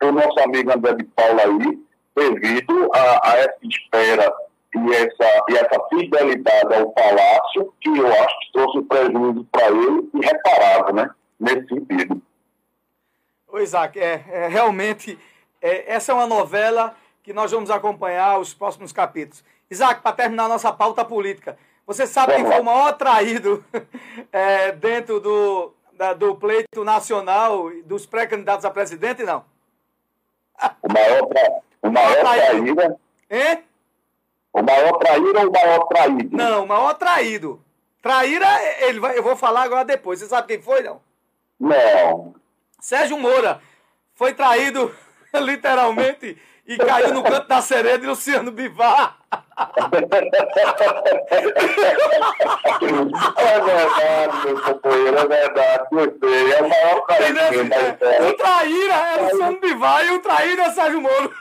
para o nosso amigo André de Paulo aí, devido a, a essa espera e essa, e essa fidelidade ao palácio, que eu acho que trouxe um prejuízo para ele irreparável, né? Nesse sentido. O Isaac, é, é realmente, é, essa é uma novela que nós vamos acompanhar os próximos capítulos. Isaac, para terminar a nossa pauta política, você sabe quem foi o maior traído [laughs] é, dentro do, da, do pleito nacional dos pré-candidatos a presidente, não? O maior, o maior traído. Hein? O maior traído ou o maior traído? Não, o maior traído. Traíra, ele vai, eu vou falar agora depois. Você sabe quem foi, não? Não. Sérgio Moura foi traído, [laughs] literalmente, e caiu no canto da sereia de Luciano Bivar. É verdade, meu companheiro, é verdade, gostei. É o maior traíra. O traíra é Luciano Bivar e o traíra é Sérgio Moro.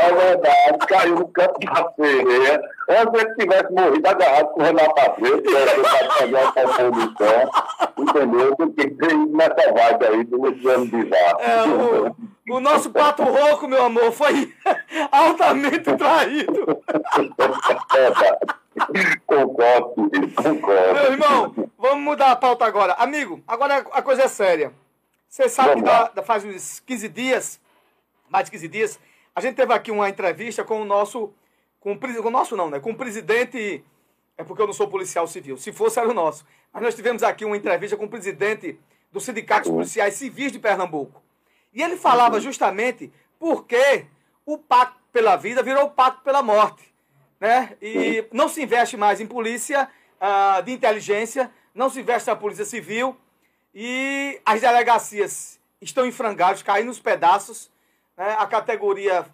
é verdade, caiu no canto da sereia. Antes ele tivesse morrido agarrado com o Renato Abreu, que era para fazer a composição, entendeu? Porque tem nessa vibe aí do Luciano Bivar. É, o... O nosso pato rouco, meu amor, foi [laughs] altamente traído. [laughs] concordo, concordo. Meu irmão, vamos mudar a pauta agora. Amigo, agora a coisa é séria. Você sabe vamos que faz uns 15 dias, mais de 15 dias, a gente teve aqui uma entrevista com o nosso, com o, com o nosso não, né? Com o presidente, é porque eu não sou policial civil, se fosse era o nosso. Mas nós tivemos aqui uma entrevista com o presidente do Sindicato dos Policiais Civis de Pernambuco. E ele falava justamente porque o pacto pela vida virou o pacto pela morte. Né? E não se investe mais em polícia uh, de inteligência, não se investe na polícia civil e as delegacias estão em frangalhos, caindo nos pedaços. Né? A categoria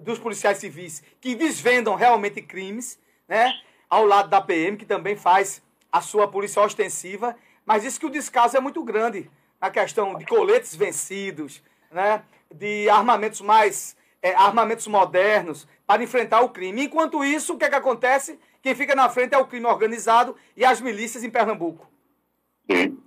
dos policiais civis que desvendam realmente crimes, né? ao lado da PM, que também faz a sua polícia ostensiva, mas diz que o descaso é muito grande na questão de coletes vencidos, né, de armamentos mais é, armamentos modernos para enfrentar o crime. Enquanto isso, o que, é que acontece? Quem fica na frente é o crime organizado e as milícias em Pernambuco. Sim,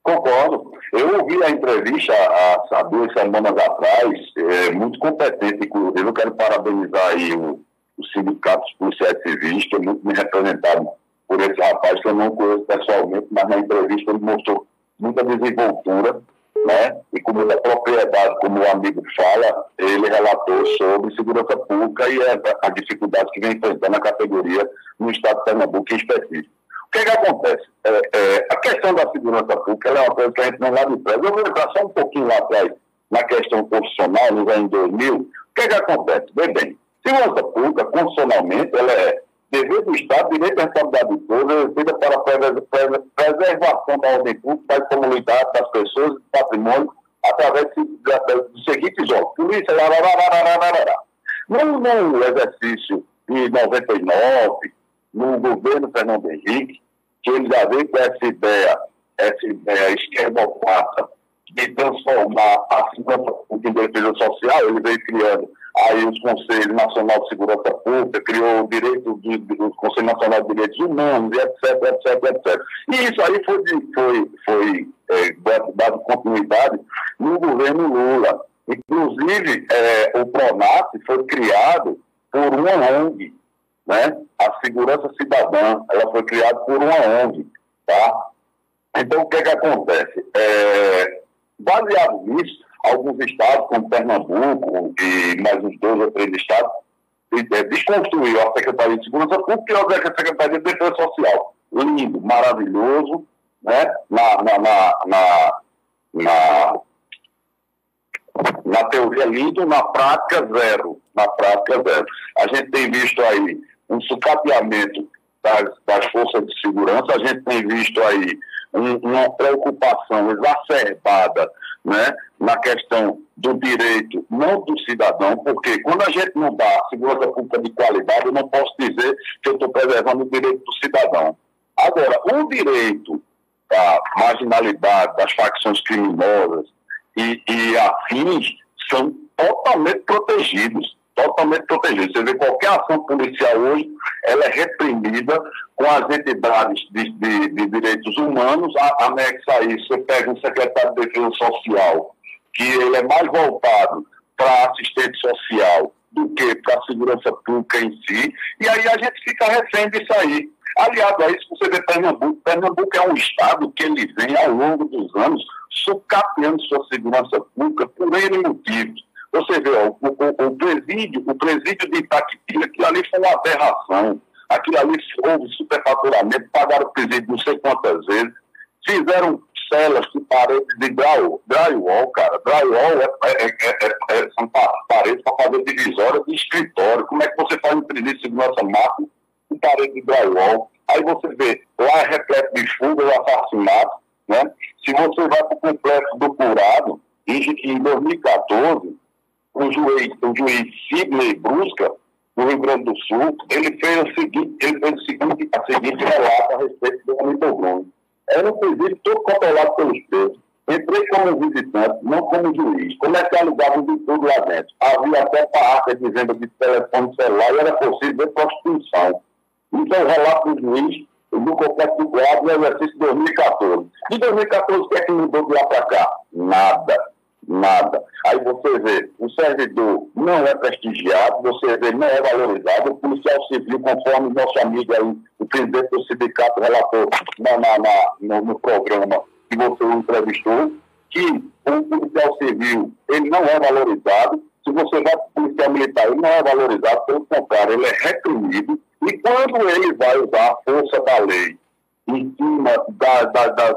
concordo. Eu ouvi a entrevista há, há duas semanas atrás, é, muito competente, inclusive. Eu quero parabenizar aí o, o Sindicato dos Policiais Civis, que é muito bem representado por esse rapaz, que eu não conheço pessoalmente, mas na entrevista ele mostrou muita desenvoltura né? E com muita propriedade, como o amigo fala, ele relatou sobre segurança pública e a, a dificuldade que vem enfrentando a categoria no estado de Pernambuco em específico. Que, é que acontece? É, é, a questão da segurança pública é uma coisa que a gente não lá de trás. Eu vou entrar só um pouquinho lá atrás, na questão constitucional, no ano 2000. O que, é que acontece? Bem, bem, segurança pública, constitucionalmente, ela é dever do Estado, direito e responsabilidade de todos, exercida para a preservação da ordem pública, da comunidade, das pessoas, do patrimônio, através dos seguintes órgãos. Polícia, lararararararará. No, no exercício de 99, no governo Fernando Henrique, que ele já veio com essa ideia, essa ideia esquerdocrata de transformar a segurança em defesa social, ele veio criando aí os Conselhos Nacional de Segurança Pública, criou o direito do, do Conselho Nacional de Direitos Humanos, etc, etc, etc. E isso aí foi, foi, foi é, dado continuidade no governo Lula. Inclusive, é, o PRONAF foi criado por uma ONG, né? A Segurança Cidadã, ela foi criada por uma ONG, tá? Então, o que é que acontece? É, baseado nisso, alguns estados, como Pernambuco e mais uns dois ou três estados, é, desconstruiu a Secretaria de Segurança Pública e a Secretaria de Defesa Social. Lindo, maravilhoso, né? na, na, na, na, na teoria lindo, na prática zero. Na prática zero. A gente tem visto aí um sucateamento das, das forças de segurança, a gente tem visto aí um, uma preocupação exacerbada né, na questão do direito, não do cidadão, porque quando a gente não dá segurança pública de qualidade, eu não posso dizer que eu estou preservando o direito do cidadão. Agora, o direito da marginalidade, das facções criminosas e, e afins são totalmente protegidos totalmente protegido. Você vê qualquer ação policial hoje, ela é reprimida com as entidades de, de, de direitos humanos, anexa a isso, você pega um secretário de defesa social, que ele é mais voltado para assistente social do que para a segurança pública em si, e aí a gente fica refém disso aí. Aliado a isso, você vê Pernambuco. Pernambuco é um estado que ele vem, ao longo dos anos, sucateando sua segurança pública por N motivos você vê, ó, o, o, o, presídio, o presídio de Itaquitinga, aquilo ali foi uma aberração. Aquilo ali houve superfaturamento, pagaram o presídio não sei quantas vezes, fizeram celas de paredes de drywall, drywall cara. Drywall é, é, é, é são paredes para fazer divisória de escritório. Como é que você faz um presídio de segurança máxima com parede de drywall? Aí você vê, lá é repleto de fuga e assassinato, né? Se você vai para o complexo do curado, em, em 2014, o juiz, o juiz Sidney Brusca, do Rio Grande do Sul, ele fez o seguinte, ele fez o seguinte, a seguinte relato a respeito do Hamilton Bruno. Era um presídio todo controlado pelos presos. Entrei como visitante, não como juiz. Comecei a alugar de tudo lá dentro. Havia até barraca de venda de telefone celular e era possível prostituição. É o relato do juiz do complexo do Guarda no exercício de 2014. De 2014, o que é que mudou de lá para cá? Nada nada. Aí você vê, o servidor não é prestigiado, você vê, não é valorizado, o policial civil, conforme nosso amigo aí, o presidente do sindicato relatou na, na, na no, no, programa que você entrevistou, que o policial civil, ele não é valorizado, se você vai para o policial militar, ele não é valorizado, pelo contrário, ele é reprimido, e quando ele vai usar a força da lei em cima da, da, da,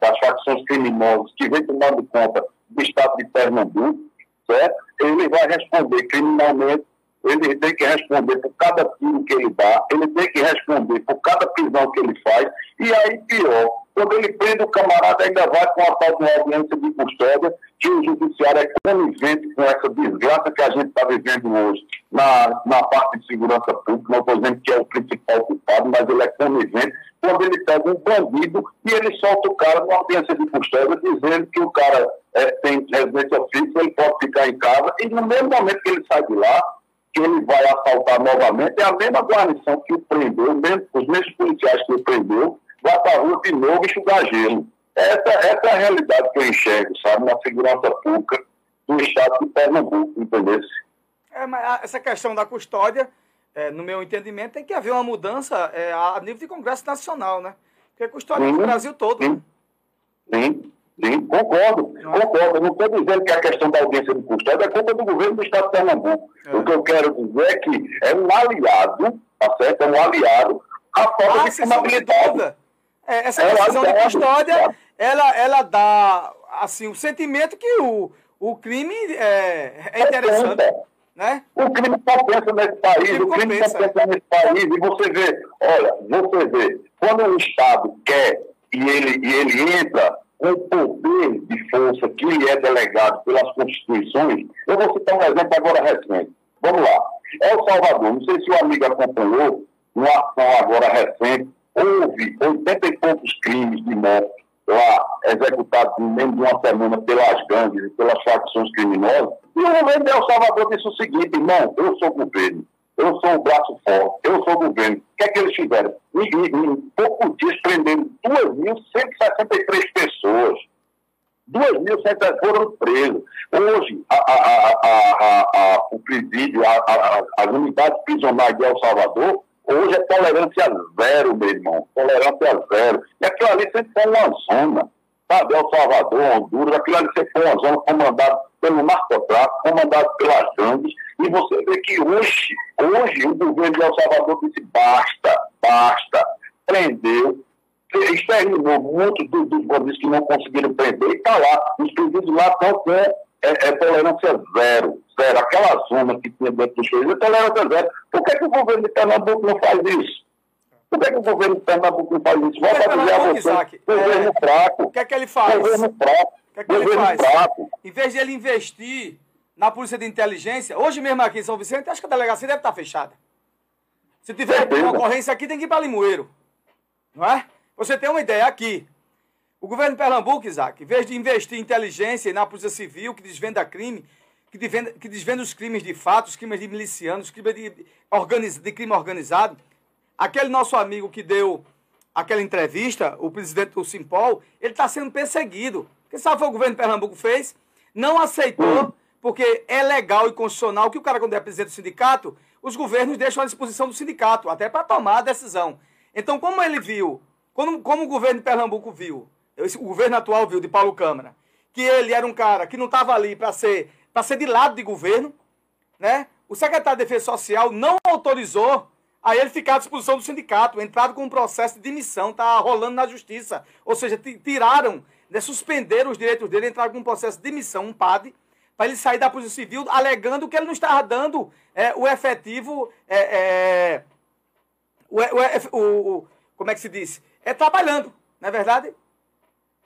das facções criminosas que vem tomando conta do Estado de Pernambuco, certo? ele vai responder criminalmente, ele tem que responder por cada tiro que ele dá, ele tem que responder por cada prisão que ele faz, e aí pior, quando ele prende o camarada, ainda vai com a tal de audiência de custódia, que o judiciário é conivente com essa desgraça que a gente está vivendo hoje na, na parte de segurança pública, não estou dizendo que é o principal culpado, mas ele é conivente quando ele pega um bandido e ele solta o cara numa audiência de custódia dizendo que o cara é, tem residência fixa, ele pode ficar em casa, e no mesmo momento que ele sai de lá, que ele vai assaltar novamente, é a mesma guarnição que o prendeu, mesmo, os mesmos policiais que o prendeu, vai para a rua de novo enxugar gelo. Essa, essa é a realidade que eu enxergo, sabe, na segurança pública do estado de Pernambuco, entendeu? É, mas essa questão da custódia, é, no meu entendimento, tem que haver uma mudança é, a nível de Congresso Nacional, né? Porque custódia sim, no Brasil todo. Sim, né? sim. Sim, concordo, concordo. não estou dizendo que a questão da audiência de custódia é culpa do governo do Estado de Pernambuco. É. O que eu quero dizer é que é um aliado, tá certo? É um aliado à falta ah, de finalidade. É, essa é decisão de custódia, ela, ela dá assim, o sentimento que o, o crime é, é interessante. Né? O crime compensa nesse país, o crime, compensa. compensa nesse país, e você vê, olha, você vê, quando o Estado quer e ele, e ele entra com o poder de força que lhe é delegado pelas constituições, eu vou citar um exemplo agora recente. Vamos lá. El Salvador, não sei se o amigo acompanhou, uma ação agora recente, houve 80 e poucos crimes de morte lá executados em menos de uma semana pelas gangues e pelas facções criminosas. E o governo de El Salvador disse o seguinte, irmão, eu sou governo, eu sou o braço forte, eu sou governo. O que é que eles fizeram? Em poucos dias prenderam 2.163 pessoas. 2.100 foram presos. Hoje, a, a, a, o presídio, as unidades prisionais de El Salvador, hoje é tolerância zero, meu irmão. Tolerância zero. E aquilo ali sempre foi uma zona. Sabe, El Salvador, Honduras, aquilo ali sempre foi uma zona comandada pelo narcotráfico, comandada pelas gangues. E você vê que hoje, hoje o governo de El Salvador disse basta, basta. Prendeu, exterminou muitos dos, dos bandidos que não conseguiram prender e está lá. Os pedidos lá estão com é, é, tolerância zero, zero. Aquela zona que tinha dentro dos presídios é tolerância zero. Por que, que o governo de Pernambuco não faz isso? Por que, que o governo de Pernambuco não faz isso? Volta dizer a você, Isaac, governo é, fraco. O que é que ele faz? Governo fraco. O que é que ele faz? fraco. Em vez de ele investir na polícia de inteligência, hoje mesmo aqui em São Vicente, acho que a delegacia deve estar fechada. Se tiver Certeza. uma ocorrência aqui, tem que ir para Limoeiro. Não é? Você tem uma ideia aqui. O governo de Pernambuco, Isaac, em vez de investir em inteligência e na polícia civil, que desvenda crime, que desvenda, que desvenda os crimes de fato, os crimes de milicianos, os crimes de, organiz, de crime organizado, aquele nosso amigo que deu aquela entrevista, o presidente do Simpol, ele está sendo perseguido. Quem sabe foi o governo de Pernambuco fez? Não aceitou, porque é legal e constitucional que o cara, quando é presidente do sindicato, os governos deixam à disposição do sindicato, até para tomar a decisão. Então, como ele viu, como, como o governo de Pernambuco viu, o governo atual viu, de Paulo Câmara, que ele era um cara que não estava ali para ser, ser de lado de governo, né? O secretário de Defesa Social não autorizou a ele ficar à disposição do sindicato, entrado com um processo de demissão, está rolando na justiça. Ou seja, ti- tiraram, né, suspenderam os direitos dele, entraram com um processo de demissão, um PAD, para ele sair da Polícia Civil, alegando que ele não estava dando é, o efetivo. é, é, o, o, o- o- como é que se diz? É trabalhando, não é verdade?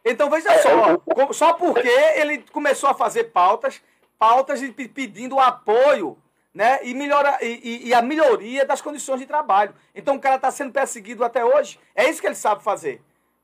Então veja só, como- só porque ele começou a fazer pautas, pautas pedindo apoio, né? E, melhora, e- e a melhoria das condições de trabalho. Então o cara está sendo perseguido até hoje. É isso que ele sabe fazer.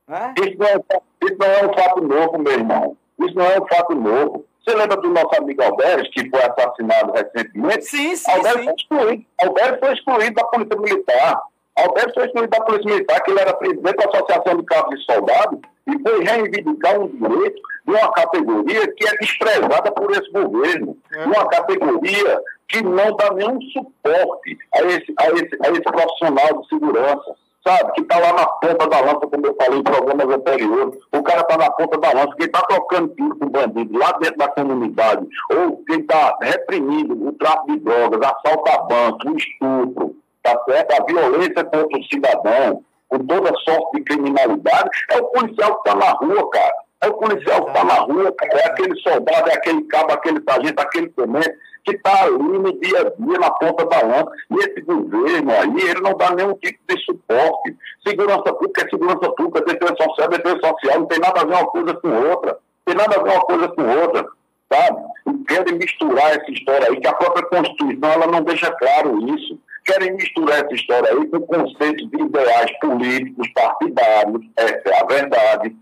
Né? Isso não, é, isso não é um fato novo, meu irmão. Isso não é um fato novo. Você lembra do nosso amigo Alberto, que foi assassinado recentemente? Sim, sim, Alberto sim. foi excluído. Alberto foi excluído da Polícia Militar. Alberto foi excluído da Polícia Militar, que ele era presidente da Associação de Cabos de Soldados e foi reivindicar um direito de uma categoria que é desprezada por esse governo. Uma categoria que não dá nenhum suporte a esse, a esse, a esse profissional de segurança. Sabe, que está lá na ponta da lança, como eu falei em programas anteriores. O cara está na ponta da lança, quem está trocando tiro com bandido lá dentro da comunidade, ou quem está reprimindo o tráfico de drogas, assalto a banco, o estupro, tá certo? A violência contra o cidadão, com toda sorte de criminalidade, é o policial que está na rua, cara. É o policial que está na rua, cara. É aquele soldado, é aquele cabo, aquele sargento, aquele tenente que está ali no dia a dia, na ponta da lança. E esse governo aí, ele não dá nenhum tipo de suporte. Segurança pública é segurança pública, defesa social é defesa social, não tem nada a ver uma coisa com outra. Tem nada a ver uma coisa com outra sabe? E querem misturar essa história aí, que a própria Constituição ela não deixa claro isso. Querem misturar essa história aí com conceitos de ideais políticos, partidários, essa é a verdade.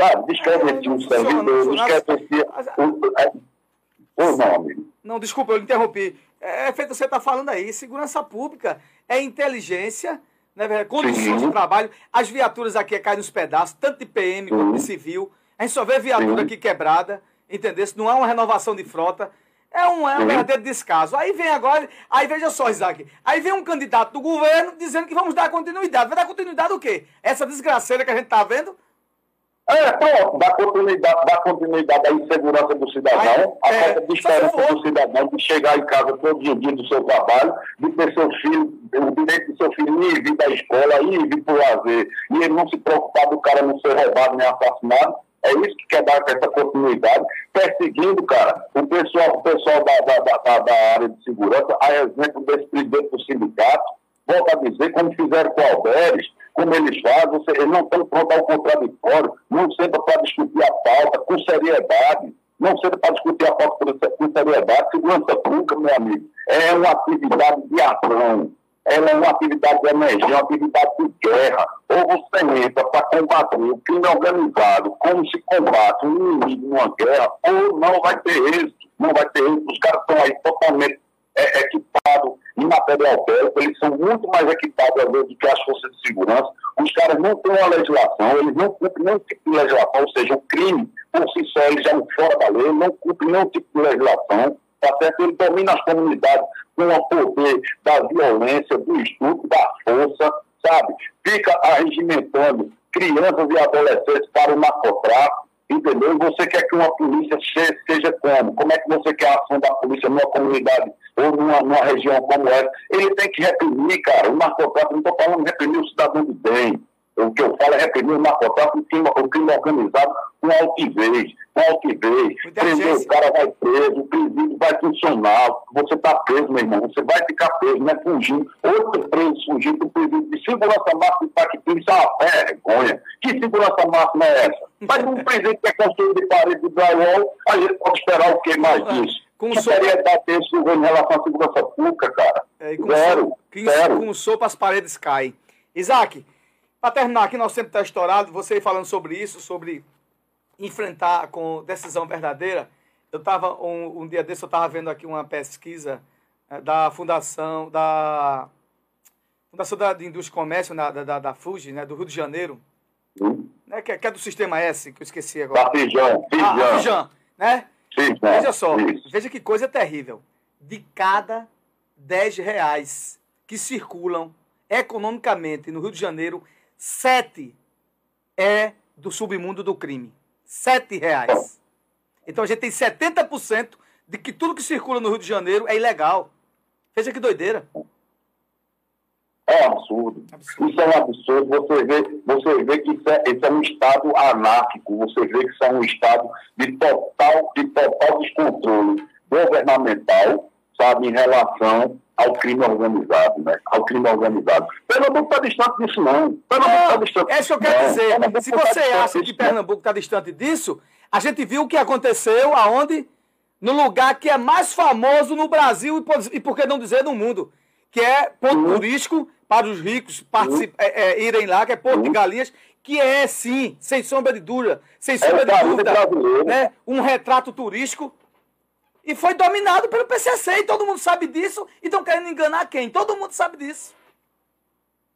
Sabe? O funciona, servidor, não descrever o, é, o nome. Não, desculpa, eu interrompi. É, é feito você está falando aí. Segurança pública é inteligência, né, condições Sim. de trabalho. As viaturas aqui caem nos pedaços, tanto de PM quanto de civil. A gente só vê viatura Sim. aqui quebrada, entendeu? Não há uma renovação de frota. É um, é um Sim. verdadeiro descaso. Aí vem agora, aí veja só, Isaac. Aí vem um candidato do governo dizendo que vamos dar continuidade. Vai dar continuidade o quê? Essa desgraceira que a gente tá vendo? É, pronto, dá continuidade, dá continuidade à insegurança do cidadão, a é, falta de esperança do cidadão de chegar em casa todos os dias do seu trabalho, de ter seu filho, o direito do seu filho ir vir da escola, ir vir para o lazer, e ele não se preocupar do cara não ser roubado nem assassinado. É isso que quer dar essa continuidade, perseguindo, cara, o pessoal, o pessoal da, da, da, da- área de segurança, a exemplo desse presidente do sindicato, volta a dizer, como fizeram com o Alberes, como eles fazem, eles não estão prontos ao contraditório, não senta para discutir a pauta com seriedade, não senta para discutir a pauta com seriedade. Segurança pública, meu amigo, é uma atividade de ação, ela é uma atividade de emergência, uma atividade de guerra. Ou você entra para combater. O crime organizado, como se combate um inimigo numa guerra, ou não vai ter êxito, não vai ter êxito. Os caras estão aí totalmente é, equipados em material bélico, eles são muito mais equipados às vezes do que as forças de segurança. Os caras não têm uma legislação, eles não cumprem nenhum tipo de legislação, ou seja, o crime por si só eles já fora da lei, não cumprem nenhum tipo de legislação tá certo? Ele domina as comunidades com o poder da violência, do estudo, da força, sabe? Fica arregimentando crianças e adolescentes para o narcotráfico, entendeu? Você quer que uma polícia seja como? Como é que você quer a ação da polícia numa comunidade ou numa, numa região como essa? Ele tem que reprimir, cara, o narcotráfico, não estou falando de reprimir o cidadão de bem, o que eu falo é reprimir o narcotráfico, o crime, o crime organizado com altivez, com altivez. Prender o cara vai preso, o presídio vai funcionar. Você está preso, meu irmão, você vai ficar preso, não é fugindo. Outro preso fugindo do presídio de segurança máxima de isso é uma vergonha. Que segurança máxima é essa? Mas um presídio que é construído de parede de drywall, a gente pode esperar o que mais disso? Com que seriedade tem esse governo em relação à segurança pública, cara? É, com zero, so, zero. Com sopa as paredes caem. Isaac, para terminar aqui, nosso tempo está estourado, você falando sobre isso, sobre enfrentar com decisão verdadeira. Eu estava, um, um, dia desse, eu estava vendo aqui uma pesquisa é, da Fundação, da Fundação da, de Indústria e Comércio, da, da, da FUGI, né, do Rio de Janeiro, né, que, é, que, é do Sistema S, que eu esqueci agora. Da Fijan, Ah, Fijan, né? Veja só, isso. veja que coisa terrível. De cada 10 reais que circulam economicamente no Rio de Janeiro, Sete é do submundo do crime. Sete reais. Então a gente tem 70% de que tudo que circula no Rio de Janeiro é ilegal. Veja que doideira. É absurdo. absurdo. Isso é um absurdo. Você vê, você vê que isso é, isso é, um Estado anárquico. Você vê que isso é um Estado de total, de total descontrole governamental, sabe, em relação ao crime organizado, né? Ao crime organizado. Pernambuco está distante disso, não. Pernambuco está distante É isso que eu quero dizer. Pernambuco Se você tá acha que Pernambuco está distante disso, a gente viu o que aconteceu aonde? No lugar que é mais famoso no Brasil e, por que não dizer no mundo, que é ponto uhum. turístico para os ricos uhum. é, é, irem lá, que é Porto uhum. de Galinhas, que é sim, sem sombra de dúvida, sem sombra é de dúvida, né? um retrato turístico e foi dominado pelo PCC, e todo mundo sabe disso, e estão querendo enganar quem? Todo mundo sabe disso.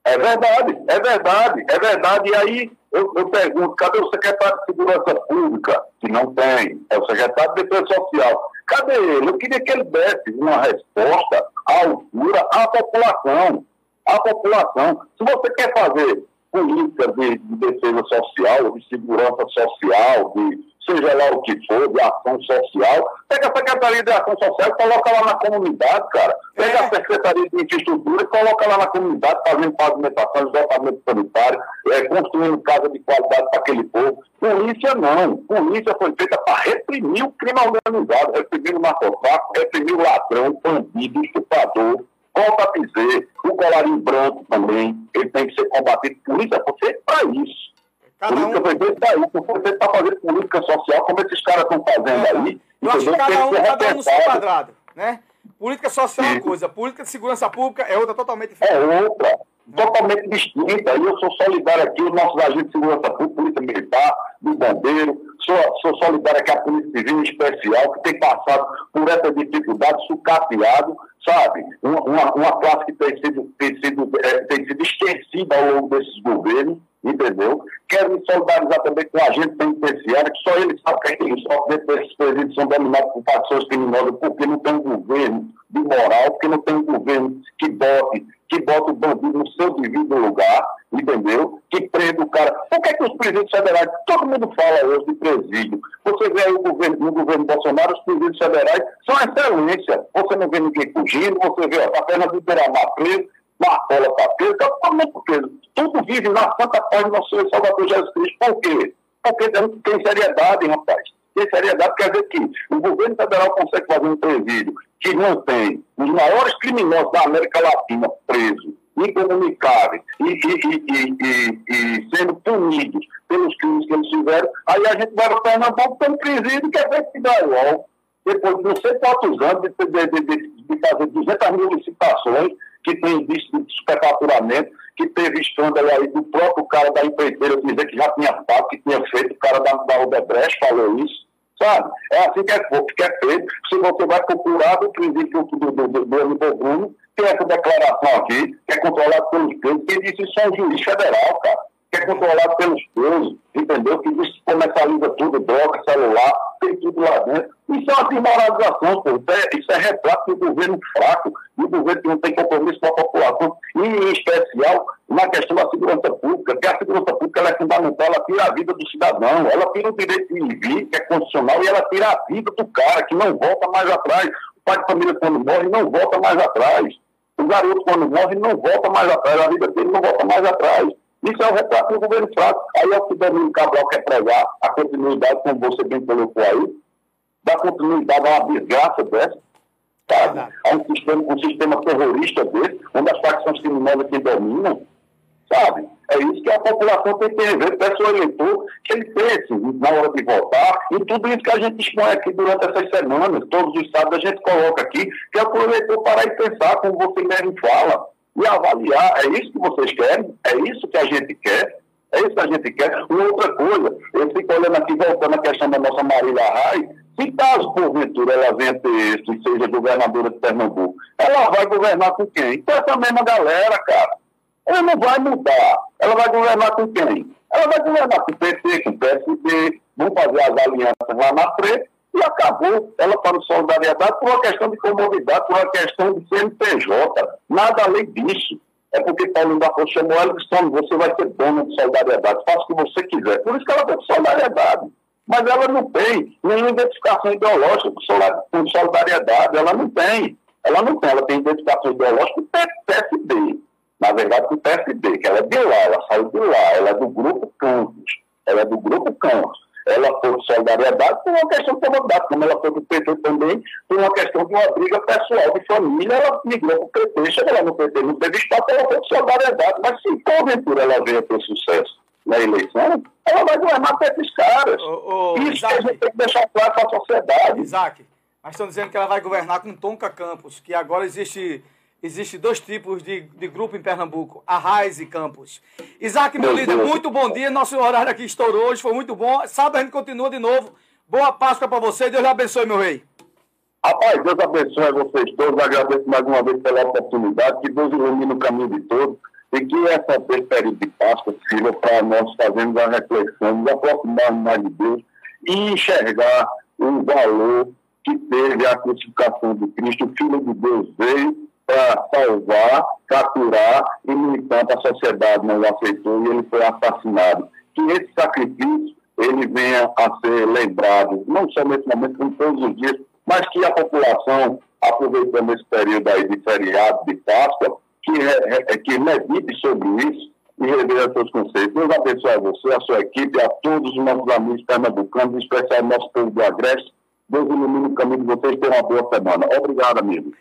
É verdade, é verdade, é verdade. E aí eu, eu pergunto, cadê o secretário de Segurança Pública? Que não tem, é o secretário de Defesa Social. Cadê ele? Eu queria que ele desse uma resposta à altura à população. À população. Se você quer fazer política de, de defesa social, de segurança social, de seja lá o que for, de ação social. Pega a Secretaria de Ação Social e coloca lá na comunidade, cara. Pega é. a Secretaria de Infraestrutura e coloca lá na comunidade, fazendo pavimentação, esgotamento sanitário, é, construindo casa de qualidade para aquele povo. Polícia não. Polícia foi feita para reprimir o crime organizado, reprimir o narcotráfico, reprimir o ladrão, o bandido, o estuprador. Volta a dizer, o colarinho branco também, ele tem que ser combatido. Polícia foi feita para isso. Cada política um... foi feita para isso, foi feita para fazer política social, como esses caras estão fazendo é. aí. Eu acho que cada um, cada um no seu quadrado, né? Política social é uma coisa, política de segurança pública é outra totalmente diferente. É outra, totalmente distinta. E eu sou solidário aqui, os nossos agentes de segurança pública, polícia militar, do bombeiro, sou, sou solidário aqui à Polícia Civil Especial, que tem passado por essa dificuldade, sucateado, sabe? Uma, uma, uma classe que tem sido, tem, sido, é, tem sido esquecida ao longo desses governos, entendeu? Quero me solidarizar também com a gente penitenciária, que só eles sabem que eles sofrem desses presídios são dominados por facções criminosas, porque não tem um governo de moral, porque não tem um governo que bote, que bote o bandido no seu devido lugar, entendeu? Que prenda o cara. Por que, que os presídios federais, todo mundo fala hoje de presídio. Você vê aí o governo, no governo Bolsonaro, os presídios federais são excelência. Você não vê ninguém fugindo, você vê a perna do Beramar preso, Marcola está preso, está totalmente preso. Tudo vive na santa paz do nosso Senhor Salvador Jesus Cristo. Por quê? Porque tem seriedade, rapaz. Tem seriedade quer dizer que o governo federal consegue fazer um presídio que não tem os maiores criminosos da América Latina presos, incomunicáveis e, e, e, e, sendo punidos pelos crimes que eles fizeram, aí a gente vai para Pernambuco tem um presídio que é drywall. Depois de não sei quantos anos de, de, de, de fazer 200 mil licitações, que tem visto de superfaturamento, que teve escândalo aí do próprio cara da empreiteira dizer que já tinha pago, que tinha feito, o cara da, da Odebrecht falou isso, sabe? É assim que é, que é feito. Se você vai procurar do princípio do, do, do, Bruno, tem essa declaração aqui, que é controlado pelos presos, quem disse isso é um juiz federal, cara que é controlado pelos presos, entendeu? Que isso comercializa tudo, droga, celular, tem tudo lá dentro. Isso é uma desmoralização, pô. Isso é, isso é retrato do governo fraco, do governo que não tem compromisso com a população, e em especial na questão da segurança pública, que a segurança pública é fundamental, ela tira a vida do cidadão, ela tira o direito de viver, que é constitucional, e ela tira a vida do cara, que não volta mais atrás. O pai de família, quando morre, não volta mais atrás. O garoto, quando morre, não volta mais atrás. A vida dele não volta mais atrás. Isso é o retrato do governo fraco. Aí é o que o Danilo Cabral quer pregar, a continuidade, como você bem colocou aí, da continuidade a uma desgraça dessa, sabe? A um sistema, um sistema terrorista desse, onde as facções criminosas que dominam, sabe? É isso que a população tem que rever, peça o eleitor que ele pense na hora de votar, e tudo isso que a gente expõe aqui durante essas semanas, todos os estados a gente coloca aqui, que é para o eleitor parar e pensar, como você mesmo fala e avaliar, é isso que vocês querem, é isso que a gente quer, é isso que a gente quer. E outra coisa, eu fico olhando aqui, voltando à questão da nossa Marília Rai, se caso porventura ela venha ter isso e seja governadora de Pernambuco, ela vai governar com quem? Com essa mesma galera, cara. Ela não vai mudar. Ela vai governar com quem? Ela vai governar com o PT, com o PSD, vão fazer as alianças lá na frente e acabou ela para o solidariedade por uma questão de comodidade, por uma questão de CNPJ. Nada além disso. É porque Paulo da Força chamou ela e disse, você vai ser dona de solidariedade, faça o que você quiser. Por isso que ela tem solidariedade. Mas ela não tem nenhuma identificação ideológica com solidariedade, ela não tem. Ela não tem, ela tem identificação ideológica com o PSD. Na verdade, com o PSD, que ela é de lá, ela saiu de lá, ela é do Grupo Campos. Ela é do Grupo Campos ela foi de solidariedade por uma questão de comodidade, como ela foi do PT também, por uma questão de uma briga pessoal de família, ela migrou para o PT, chegou lá no PT, não teve espaço, ela foi de solidariedade, mas se porventura ela veio ter sucesso na eleição, ela vai governar para esses caras. Ô, ô, Isso Isaac, a gente tem que deixar claro para a sociedade. Isaac, mas estão dizendo que ela vai governar com Tonka Campos, que agora existe Existem dois tipos de, de grupo em Pernambuco, Arraiz e Campos. Isaac, meu, líder, muito bom dia. Nosso horário aqui estourou hoje, foi muito bom. Sábado a gente continua de novo. Boa Páscoa para você. Deus lhe abençoe, meu rei. Rapaz, Deus abençoe vocês todos. Agradeço mais uma vez pela oportunidade. Que Deus ilumine o caminho de todos. E que essa, período de Páscoa sirva para nós fazermos a reflexão, nos aproximarmos mais de Deus e enxergar o valor que teve a crucificação de Cristo. O Filho de Deus veio para salvar, capturar e, no entanto, a sociedade não o aceitou e ele foi assassinado. Que esse sacrifício ele venha a ser lembrado, não só nesse momento, como todos os dias, mas que a população, aproveitando esse período aí de feriado, de Páscoa, que, que medite sobre isso e reveja seus conceitos. Deus abençoe a você, a sua equipe, a todos os nossos amigos pernambucanos, em especial o nosso povo do Agreste. Deus ilumine o caminho de vocês e uma boa semana. Obrigado, amigo.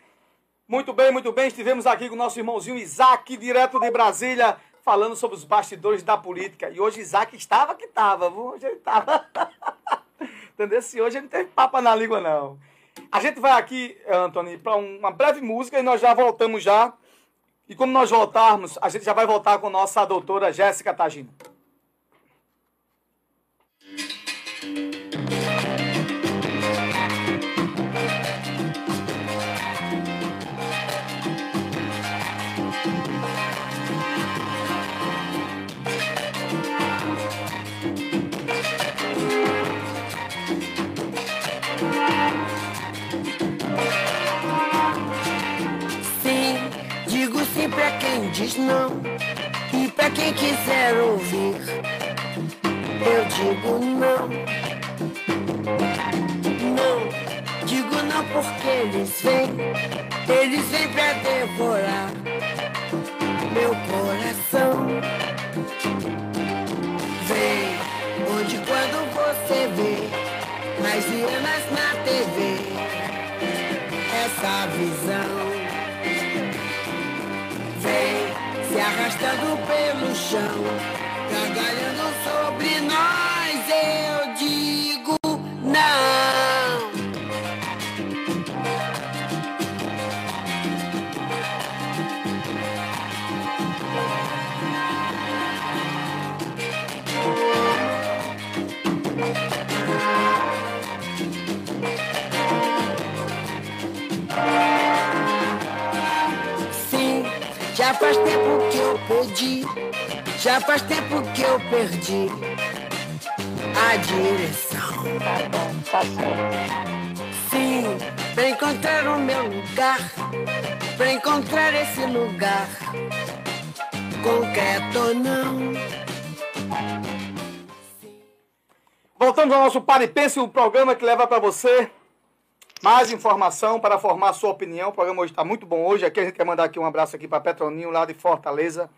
Muito bem, muito bem. Estivemos aqui com o nosso irmãozinho Isaac, direto de Brasília, falando sobre os bastidores da política. E hoje Isaac estava que estava, hoje ele estava. [laughs] Entendeu? Se hoje ele não teve papa na língua, não. A gente vai aqui, Antônio, para uma breve música e nós já voltamos já. E quando nós voltarmos, a gente já vai voltar com nossa doutora Jéssica Tagino. Pra quem diz não e pra quem quiser ouvir. Eu digo não. Não, digo não porque eles vêm, eles vêm pra devorar meu coração. Vem, onde quando você vê mais hienas na TV, essa visão arrastando pelo chão, tá cagalhando sobre nós. Eu digo não. Sim, já faz tempo já faz tempo que eu perdi a direção. Sim, pra encontrar o meu lugar, pra encontrar esse lugar, concreto ou não. Voltamos ao nosso Pare Pense, o programa que leva para você mais informação para formar sua opinião. O programa hoje está muito bom hoje. Aqui a gente quer mandar aqui um abraço aqui para Petroninho, lá de Fortaleza,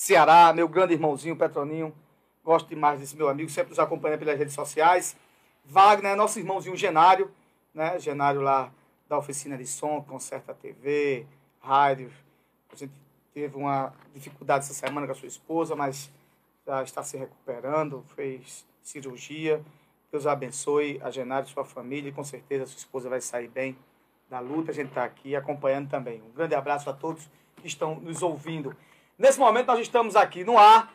Ceará, meu grande irmãozinho Petroninho. Gosto demais desse meu amigo, sempre nos acompanha pelas redes sociais. Wagner, nosso irmãozinho Genário, né? Genário lá da oficina de som, conserta TV, rádio. A gente teve uma dificuldade essa semana com a sua esposa, mas já está se recuperando, fez cirurgia. Deus abençoe a Genário e sua família e com certeza a sua esposa vai sair bem da luta. A gente está aqui acompanhando também. Um grande abraço a todos que estão nos ouvindo. Nesse momento nós estamos aqui no ar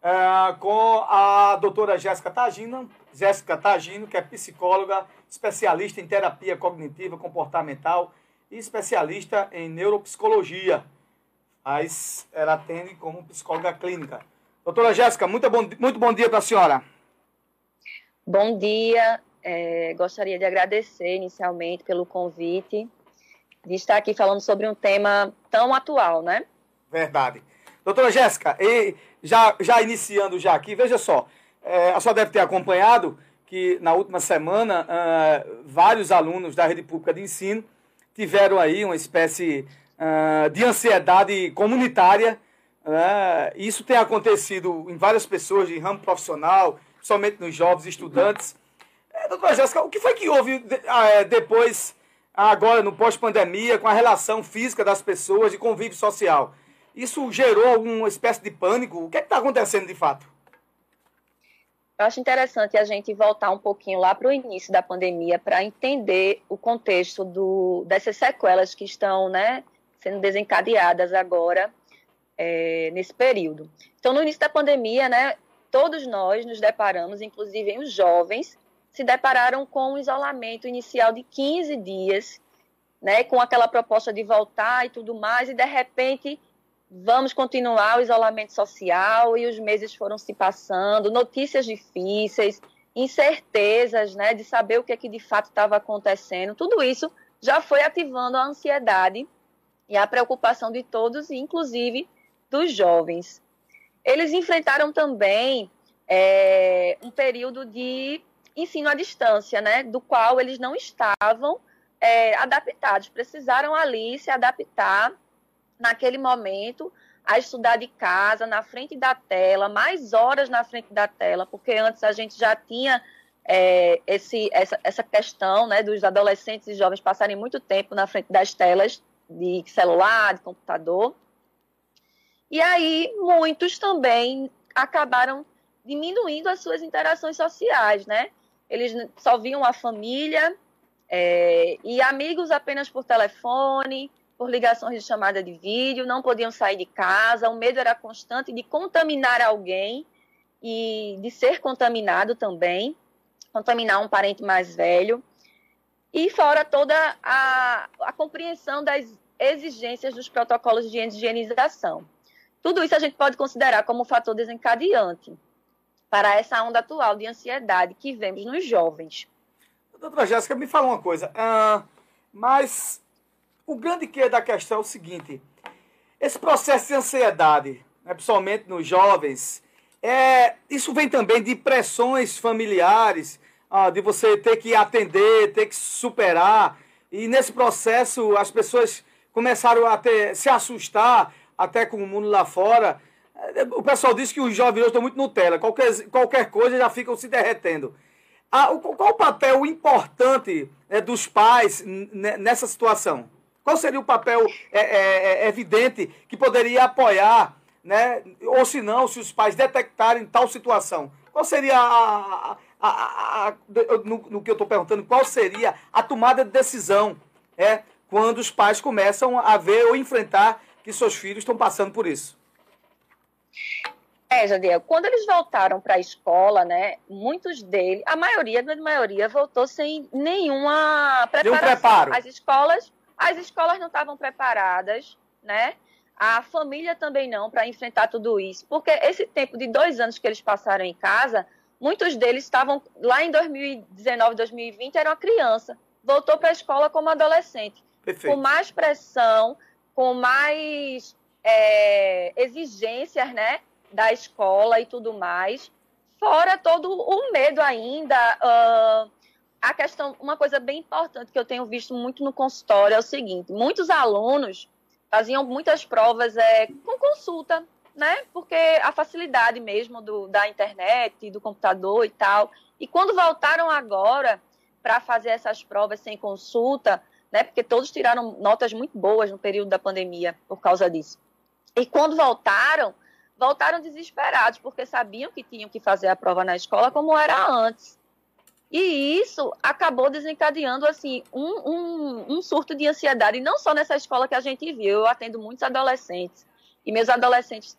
eh, com a doutora Jéssica Tagino, Jéssica Tagino, que é psicóloga, especialista em terapia cognitiva comportamental e especialista em neuropsicologia. Mas ela atende como psicóloga clínica. Doutora Jéssica, muito bom, muito bom dia para a senhora. Bom dia. É, gostaria de agradecer inicialmente pelo convite de estar aqui falando sobre um tema tão atual, né? Verdade. Doutora Jéssica, e já, já iniciando já aqui, veja só, é, a senhora deve ter acompanhado que na última semana ah, vários alunos da rede pública de ensino tiveram aí uma espécie ah, de ansiedade comunitária. né? Isso tem acontecido em várias pessoas de ramo profissional, somente nos jovens estudantes. É, doutora Jéssica, o que foi que houve ah, é, depois, agora no pós-pandemia, com a relação física das pessoas, de convívio social? Isso gerou alguma espécie de pânico? O que é está acontecendo de fato? Eu acho interessante a gente voltar um pouquinho lá para o início da pandemia para entender o contexto do, dessas sequelas que estão né, sendo desencadeadas agora é, nesse período. Então, no início da pandemia, né, todos nós nos deparamos, inclusive os jovens, se depararam com um isolamento inicial de 15 dias, né, com aquela proposta de voltar e tudo mais, e de repente vamos continuar o isolamento social e os meses foram se passando, notícias difíceis, incertezas, né, de saber o que é que de fato estava acontecendo. Tudo isso já foi ativando a ansiedade e a preocupação de todos, inclusive dos jovens. Eles enfrentaram também é, um período de ensino à distância, né, do qual eles não estavam é, adaptados, precisaram ali se adaptar naquele momento a estudar de casa, na frente da tela, mais horas na frente da tela, porque antes a gente já tinha é, esse, essa, essa questão né, dos adolescentes e jovens passarem muito tempo na frente das telas de celular, de computador. E aí muitos também acabaram diminuindo as suas interações sociais, né? Eles só viam a família é, e amigos apenas por telefone, por ligações de chamada de vídeo, não podiam sair de casa, o medo era constante de contaminar alguém e de ser contaminado também, contaminar um parente mais velho. E fora toda a, a compreensão das exigências dos protocolos de higienização. Tudo isso a gente pode considerar como um fator desencadeante para essa onda atual de ansiedade que vemos nos jovens. Doutora Jéssica, me fala uma coisa. ah, mas o grande que da questão é o seguinte: esse processo de ansiedade, né, principalmente nos jovens, é, isso vem também de pressões familiares, ah, de você ter que atender, ter que superar. E nesse processo as pessoas começaram a ter, se assustar até com o mundo lá fora. O pessoal diz que os jovens hoje estão muito Nutella, qualquer, qualquer coisa já ficam se derretendo. Ah, qual o papel importante né, dos pais nessa situação? Qual seria o papel é, é, é, evidente que poderia apoiar, né? ou se não, se os pais detectarem tal situação? Qual seria a, a- a- a- no, no que eu estou perguntando, qual seria a tomada de decisão é, quando os pais começam a ver ou enfrentar que seus filhos estão passando por isso? É, Jadiel, quando eles voltaram para a escola, né, muitos deles, a maioria, a grande maioria, voltou sem nenhuma preparação. preparo. As escolas, as escolas não estavam preparadas, né? a família também não, para enfrentar tudo isso. Porque esse tempo de dois anos que eles passaram em casa, muitos deles estavam lá em 2019, 2020, eram criança, voltou para a escola como adolescente. Perfeito. Com mais pressão, com mais é, exigências né, da escola e tudo mais. Fora todo o medo ainda. Uh, a questão, uma coisa bem importante que eu tenho visto muito no consultório é o seguinte: muitos alunos faziam muitas provas é, com consulta, né? Porque a facilidade mesmo do, da internet, do computador e tal. E quando voltaram agora para fazer essas provas sem consulta, né? Porque todos tiraram notas muito boas no período da pandemia por causa disso. E quando voltaram, voltaram desesperados, porque sabiam que tinham que fazer a prova na escola como era antes. E isso acabou desencadeando assim um, um, um, surto de ansiedade, não só nessa escola que a gente viu. Eu atendo muitos adolescentes e meus adolescentes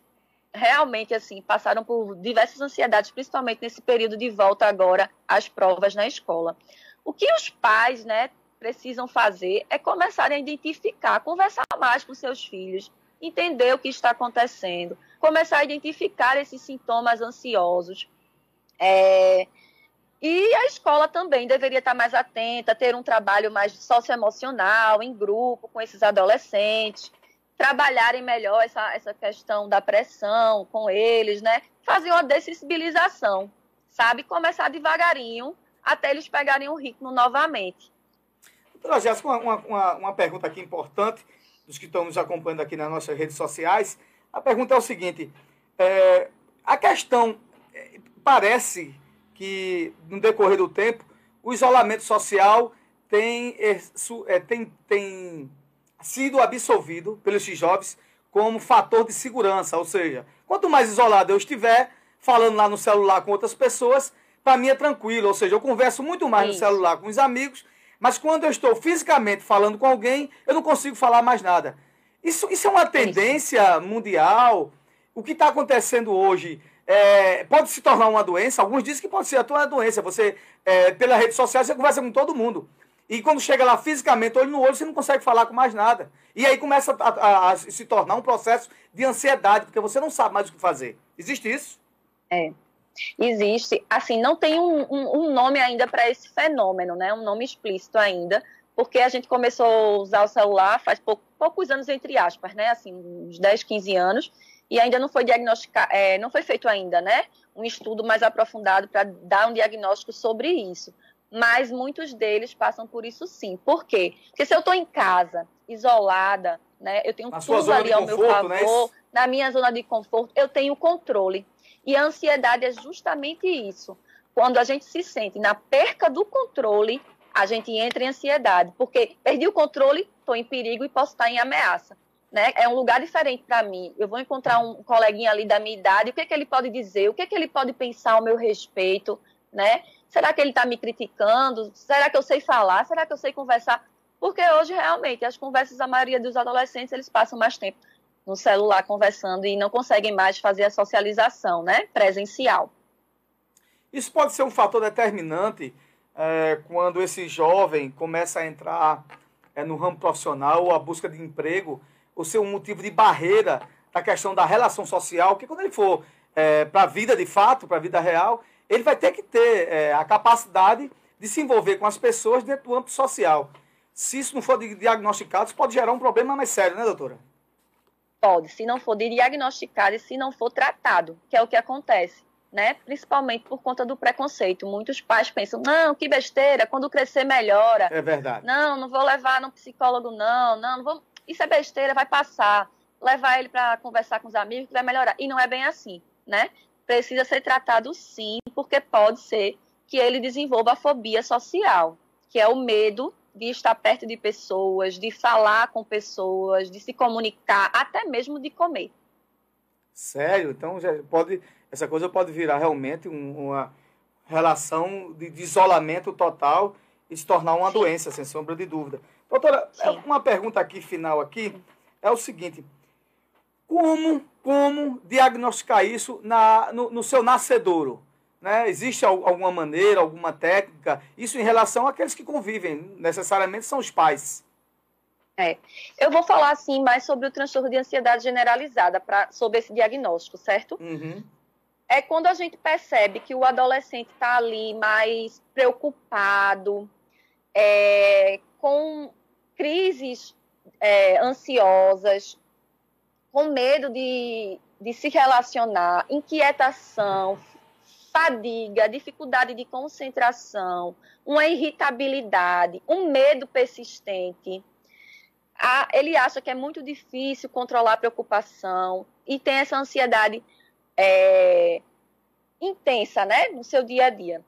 realmente assim passaram por diversas ansiedades, principalmente nesse período de volta agora às provas na escola. O que os pais, né, precisam fazer é começarem a identificar, conversar mais com seus filhos, entender o que está acontecendo, começar a identificar esses sintomas ansiosos. É, e a escola também deveria estar mais atenta, ter um trabalho mais socioemocional, em grupo, com esses adolescentes, trabalharem melhor essa, essa questão da pressão com eles, né? Fazer uma dessensibilização, sabe? Começar devagarinho até eles pegarem o ritmo novamente. Doutora Jéssica, uma, uma, uma pergunta aqui importante dos que estão nos acompanhando aqui nas nossas redes sociais. A pergunta é o seguinte: é, a questão é, parece que, no decorrer do tempo, o isolamento social tem, é, tem, tem sido absolvido pelos jovens como fator de segurança. Ou seja, quanto mais isolado eu estiver, falando lá no celular com outras pessoas, para mim é tranquilo. Ou seja, eu converso muito mais Isso. no celular com os amigos, mas quando eu estou fisicamente falando com alguém, eu não consigo falar mais nada. Isso, isso é uma tendência mundial. O que está acontecendo hoje é, pode se tornar uma doença. Alguns dizem que pode ser a uma doença. Você, é, pela rede social, você conversa com todo mundo. E quando chega lá fisicamente, olho no olho, você não consegue falar com mais nada. E aí começa a, a, a se tornar um processo de ansiedade, porque você não sabe mais o que fazer. Existe isso? É. Existe. Assim, não tem um, um, um nome ainda para esse fenômeno, né? Um nome explícito ainda, porque a gente começou a usar o celular faz pouco, poucos anos, entre aspas, né? Assim, uns 10, 15 anos e ainda não foi diagnosticado, é, não foi feito ainda, né? Um estudo mais aprofundado para dar um diagnóstico sobre isso. Mas muitos deles passam por isso sim. Por quê? Porque se eu estou em casa, isolada, né? Eu tenho na tudo ali ao conforto, meu favor, né? na minha zona de conforto, eu tenho controle. E a ansiedade é justamente isso. Quando a gente se sente na perca do controle, a gente entra em ansiedade, porque perdi o controle, estou em perigo e posso estar em ameaça né? É um lugar diferente para mim. Eu vou encontrar um coleguinha ali da minha idade, o que, é que ele pode dizer, o que, é que ele pode pensar ao meu respeito, né? Será que ele está me criticando? Será que eu sei falar? Será que eu sei conversar? Porque hoje, realmente, as conversas, a maioria dos adolescentes, eles passam mais tempo no celular conversando e não conseguem mais fazer a socialização, né? Presencial. Isso pode ser um fator determinante é, quando esse jovem começa a entrar é, no ramo profissional ou a busca de emprego o ser um motivo de barreira da questão da relação social, que quando ele for é, para a vida de fato, para a vida real, ele vai ter que ter é, a capacidade de se envolver com as pessoas dentro do âmbito social. Se isso não for diagnosticado, isso pode gerar um problema mais sério, né, doutora? Pode, se não for diagnosticado e se não for tratado, que é o que acontece, né? Principalmente por conta do preconceito. Muitos pais pensam, não, que besteira, quando crescer melhora. É verdade. Não, não vou levar no psicólogo, não, não, não vou isso é besteira, vai passar. Levar ele para conversar com os amigos que vai melhorar. E não é bem assim, né? Precisa ser tratado sim, porque pode ser que ele desenvolva a fobia social, que é o medo de estar perto de pessoas, de falar com pessoas, de se comunicar, até mesmo de comer. Sério? Então já pode, essa coisa pode virar realmente um, uma relação de, de, isolamento total e se tornar uma Sim. doença, sem sombra de dúvida. Doutora, é Sim. uma pergunta aqui final aqui é o seguinte: como, como diagnosticar isso na, no, no seu nascedouro? Né? Existe alguma maneira, alguma técnica? Isso em relação àqueles que convivem, necessariamente são os pais. É. Eu vou falar assim mais sobre o transtorno de ansiedade generalizada, pra, sobre esse diagnóstico, certo? Uhum. É quando a gente percebe que o adolescente está ali mais preocupado, é, com crises é, ansiosas, com medo de, de se relacionar, inquietação, fadiga, dificuldade de concentração, uma irritabilidade, um medo persistente. Ah, ele acha que é muito difícil controlar a preocupação e tem essa ansiedade é, intensa, né, no seu dia a dia.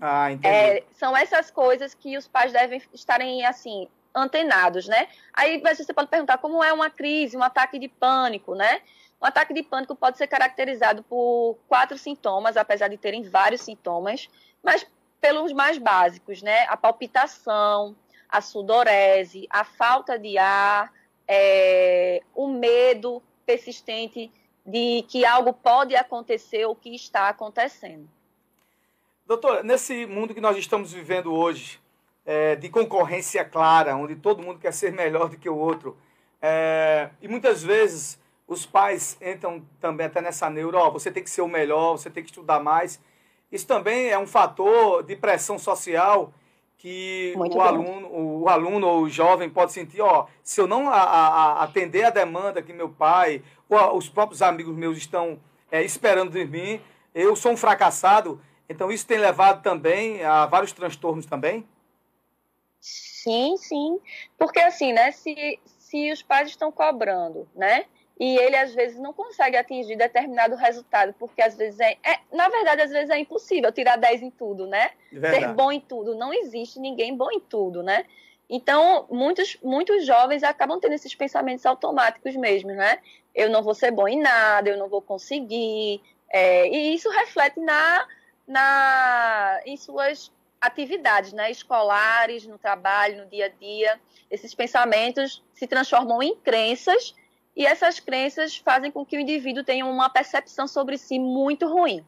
Ah. É, são essas coisas que os pais devem estarem assim antenados, né? Aí você pode perguntar como é uma crise, um ataque de pânico, né? Um ataque de pânico pode ser caracterizado por quatro sintomas, apesar de terem vários sintomas, mas pelos mais básicos, né? A palpitação, a sudorese, a falta de ar, é, o medo persistente de que algo pode acontecer ou que está acontecendo. Doutor, nesse mundo que nós estamos vivendo hoje, é, de concorrência clara, onde todo mundo quer ser melhor do que o outro, é, e muitas vezes os pais entram também até nessa neuro, ó, você tem que ser o melhor, você tem que estudar mais. Isso também é um fator de pressão social que Muito o bem. aluno, o aluno ou o jovem pode sentir, ó, se eu não a- a- a- atender a demanda que meu pai ou a- os próprios amigos meus estão é, esperando de mim, eu sou um fracassado. Então isso tem levado também a vários transtornos também. Sim, sim. Porque assim, né? Se, se os pais estão cobrando, né? E ele às vezes não consegue atingir determinado resultado, porque às vezes é, é- na verdade, às vezes é impossível tirar 10 em tudo, né? Ser Verdade. bom em tudo. Não existe ninguém bom em tudo, né? Então, muitos, muitos jovens acabam tendo esses pensamentos automáticos mesmo, né? Eu não vou ser bom em nada, eu não vou conseguir. É, e isso reflete na, na, em suas atividades, né? Escolares, no trabalho, no dia a dia. Esses pensamentos se transformam em crenças e essas crenças fazem com que o indivíduo tenha uma percepção sobre si muito ruim.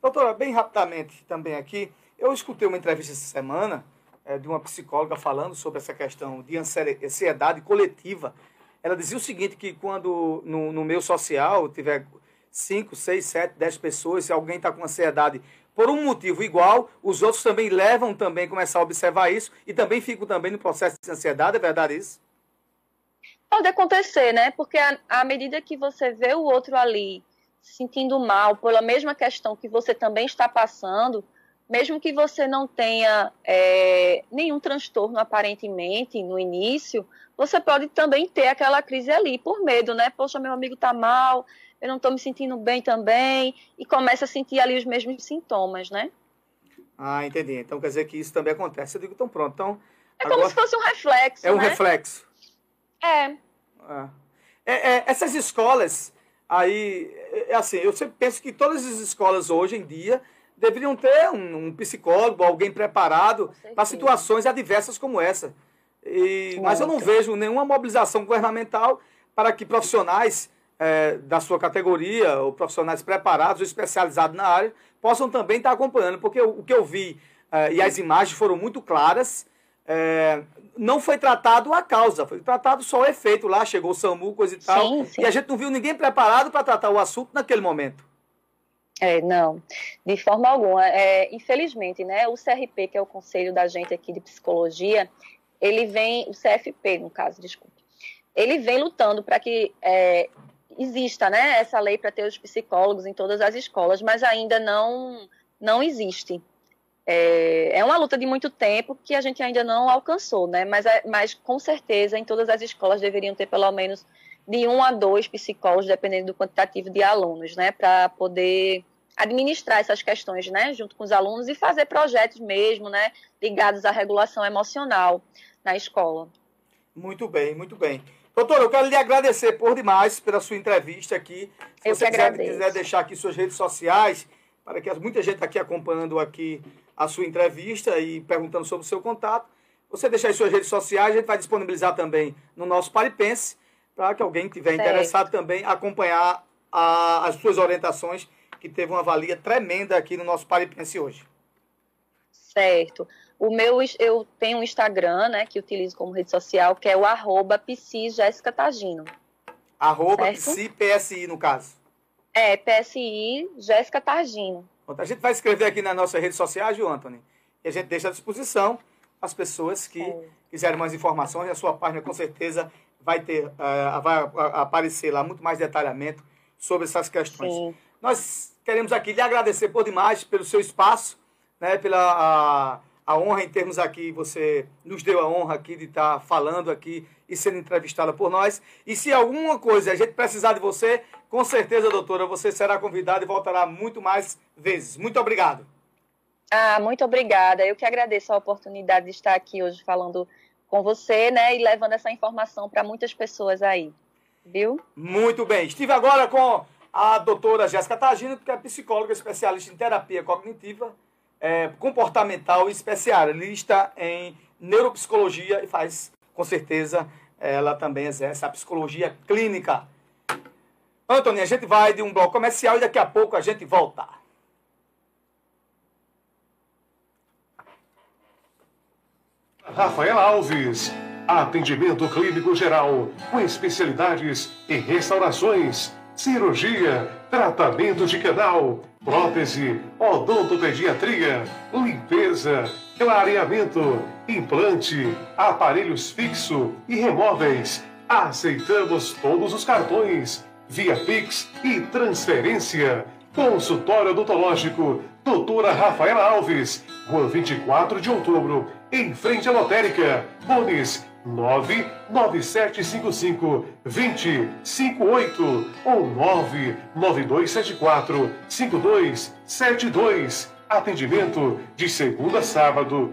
Doutora, bem rapidamente também aqui, eu escutei uma entrevista essa semana eh, de uma psicóloga falando sobre essa questão de ansie- ansiedade coletiva. Ela dizia o seguinte, que quando no, no meio social tiver 5, 6, 7, 10 pessoas, se alguém está com ansiedade por um motivo igual, os outros também levam também começar a observar isso e também ficam também no processo de ansiedade, é verdade isso? Pode acontecer, né? Porque à medida que você vê o outro ali se sentindo mal pela mesma questão que você também está passando, mesmo que você não tenha é, nenhum transtorno aparentemente no início, você pode também ter aquela crise ali por medo, né? Poxa, meu amigo tá mal, eu não estou me sentindo bem também, e começa a sentir ali os mesmos sintomas, né? Ah, entendi. Então quer dizer que isso também acontece. Eu digo, então pronto. Então, É como agora se fosse um reflexo, é um né? reflexo. É, É. É, é, essas escolas, aí, é, assim, eu sempre penso que todas as escolas hoje em dia deveriam ter um, um psicólogo, alguém preparado para situações adversas como essa. E, mas eu não vejo nenhuma mobilização governamental para que profissionais é, da sua categoria, ou profissionais preparados ou especializados na área, possam também estar acompanhando, porque o, o que eu vi é, e as imagens foram muito claras, é, não foi tratado a causa, foi tratado só o efeito lá, chegou o SAMU, coisa e tal, Sim, sim. e a gente não viu ninguém preparado para tratar o assunto naquele momento. É, não, de forma alguma. É, infelizmente, né, o CRP, que é o conselho da gente aqui de psicologia, ele vem, o CFP, no caso, desculpe, ele vem lutando para que é, exista né, essa lei para ter os psicólogos em todas as escolas, mas ainda não, não existe. É, é uma luta de muito tempo que a gente ainda não alcançou, né? Mas, é- mas com certeza em todas as escolas deveriam ter pelo menos de um a dois psicólogos, dependendo do quantitativo de alunos, né? Para poder administrar essas questões, né? Junto com os alunos e fazer projetos mesmo, né? Ligados à regulação emocional na escola. Muito bem, muito bem. Doutor, eu quero lhe agradecer por demais pela sua entrevista aqui. Se Eu você quiser, quiser deixar aqui suas redes sociais, para que muita gente está aqui acompanhando aqui a sua entrevista e perguntando sobre o seu contato, você deixar aí suas redes sociais, a gente vai disponibilizar também no nosso Paripense, para que alguém que estiver interessado também acompanhar a- as suas orientações, que teve uma valia tremenda aqui no nosso Paripense hoje. Certo. O meu, eu tenho um Instagram, né, que utilizo como rede social, que é o arroba Tagino. Arroba Psi, PSI, no caso. É, PSI, Jéssica Tagino. A gente vai escrever aqui na nossa rede social, Gil Anthony, e a gente deixa à disposição as pessoas que é. quiserem mais informações. A sua página, com certeza, vai ter, uh, vai aparecer lá muito mais detalhamento sobre essas questões. Sim. Nós queremos aqui lhe agradecer por demais pelo seu espaço, né, pela a, a honra em termos aqui, você nos deu a honra aqui de estar falando aqui e sendo entrevistada por nós. E se alguma coisa a gente precisar de você, com certeza, doutora, você será convidada e voltará muito mais vezes. Muito obrigado. Ah, muito obrigada. Eu que agradeço a oportunidade de estar aqui hoje falando com você, né, e levando essa informação para muitas pessoas aí. Viu? Muito bem. Estive agora com a doutora Jéssica Tagino, que é psicóloga especialista em terapia cognitiva é, comportamental especialista em neuropsicologia e faz, com certeza, ela também exerce a psicologia clínica. Antônio, a gente vai de um bloco comercial e daqui a pouco a gente volta. Rafael Alves, atendimento clínico geral, com especialidades em restaurações cirurgia, tratamento de canal, prótese, odontopediatria, limpeza, clareamento, implante, aparelhos fixo e remóveis. Aceitamos todos os cartões, via Pix e transferência. Consultório odontológico, doutora Rafaela Alves, Rua 24 de outubro, em frente à lotérica. Bones 99755 2058 ou 99274 5272. Atendimento de segunda a sábado,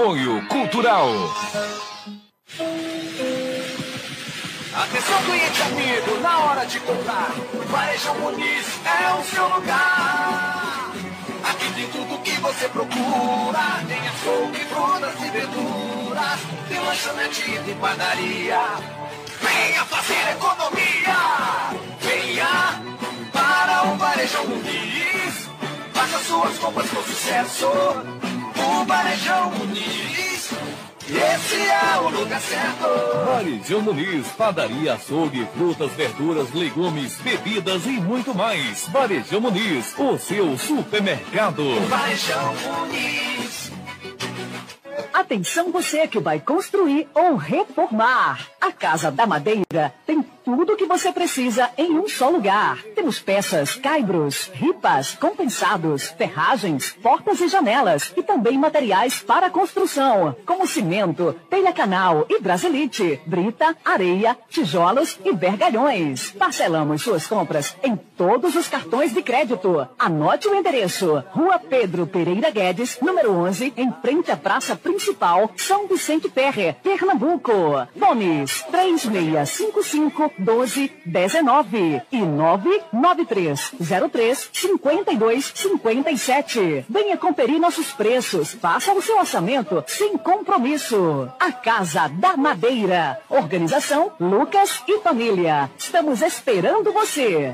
Apoio Cultural. Atenção cliente amigo, na hora de comprar, Varejão Muniz é o seu lugar. Aqui tem tudo que você procura, tem açougue, frutas e verduras, tem lanchonete e padaria. Venha fazer economia, venha para o Varejão Muniz, faça suas compras com sucesso o Varejão Muniz. Esse é o lugar certo. Varejão Muniz, padaria, açougue, frutas, verduras, legumes, bebidas e muito mais. Varejão Muniz, o seu supermercado. Varejão Muniz. Atenção você que vai construir ou reformar. A Casa da Madeira tem tudo o que você precisa em um só lugar. Temos peças, caibros, ripas, compensados, ferragens, portas e janelas e também materiais para construção, como cimento, telha canal e brasilite, brita, areia, tijolos e vergalhões. Parcelamos suas compras em todos os cartões de crédito. Anote o endereço: Rua Pedro Pereira Guedes, número 11, em frente à Praça Principal, São Vicente Ferre, Pernambuco. Nomes 3655 1219 e 993 03 52 57. Venha conferir nossos preços. Faça o seu orçamento sem compromisso. A Casa da Madeira. Organização Lucas e Família. Estamos esperando você.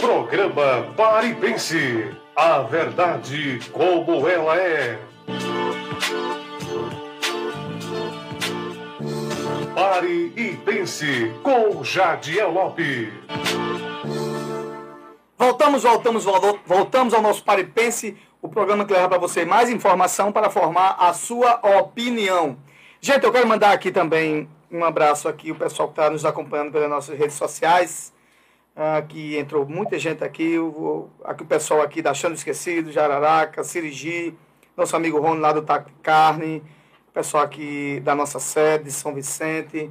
Programa Pare e Pense. A verdade como ela é. Pare e pense com Jadiel Lopes. Voltamos, voltamos, voltamos ao nosso Pare e Pense, o programa que leva para você mais informação para formar a sua opinião. Gente, eu quero mandar aqui também um abraço aqui, o pessoal que está nos acompanhando pelas nossas redes sociais. Aqui entrou muita gente aqui, o, aqui o pessoal aqui da Chão Esquecido, Jararaca, Sirigi, nosso amigo Rony lá do Taco Carne, pessoal aqui da nossa sede, de São Vicente,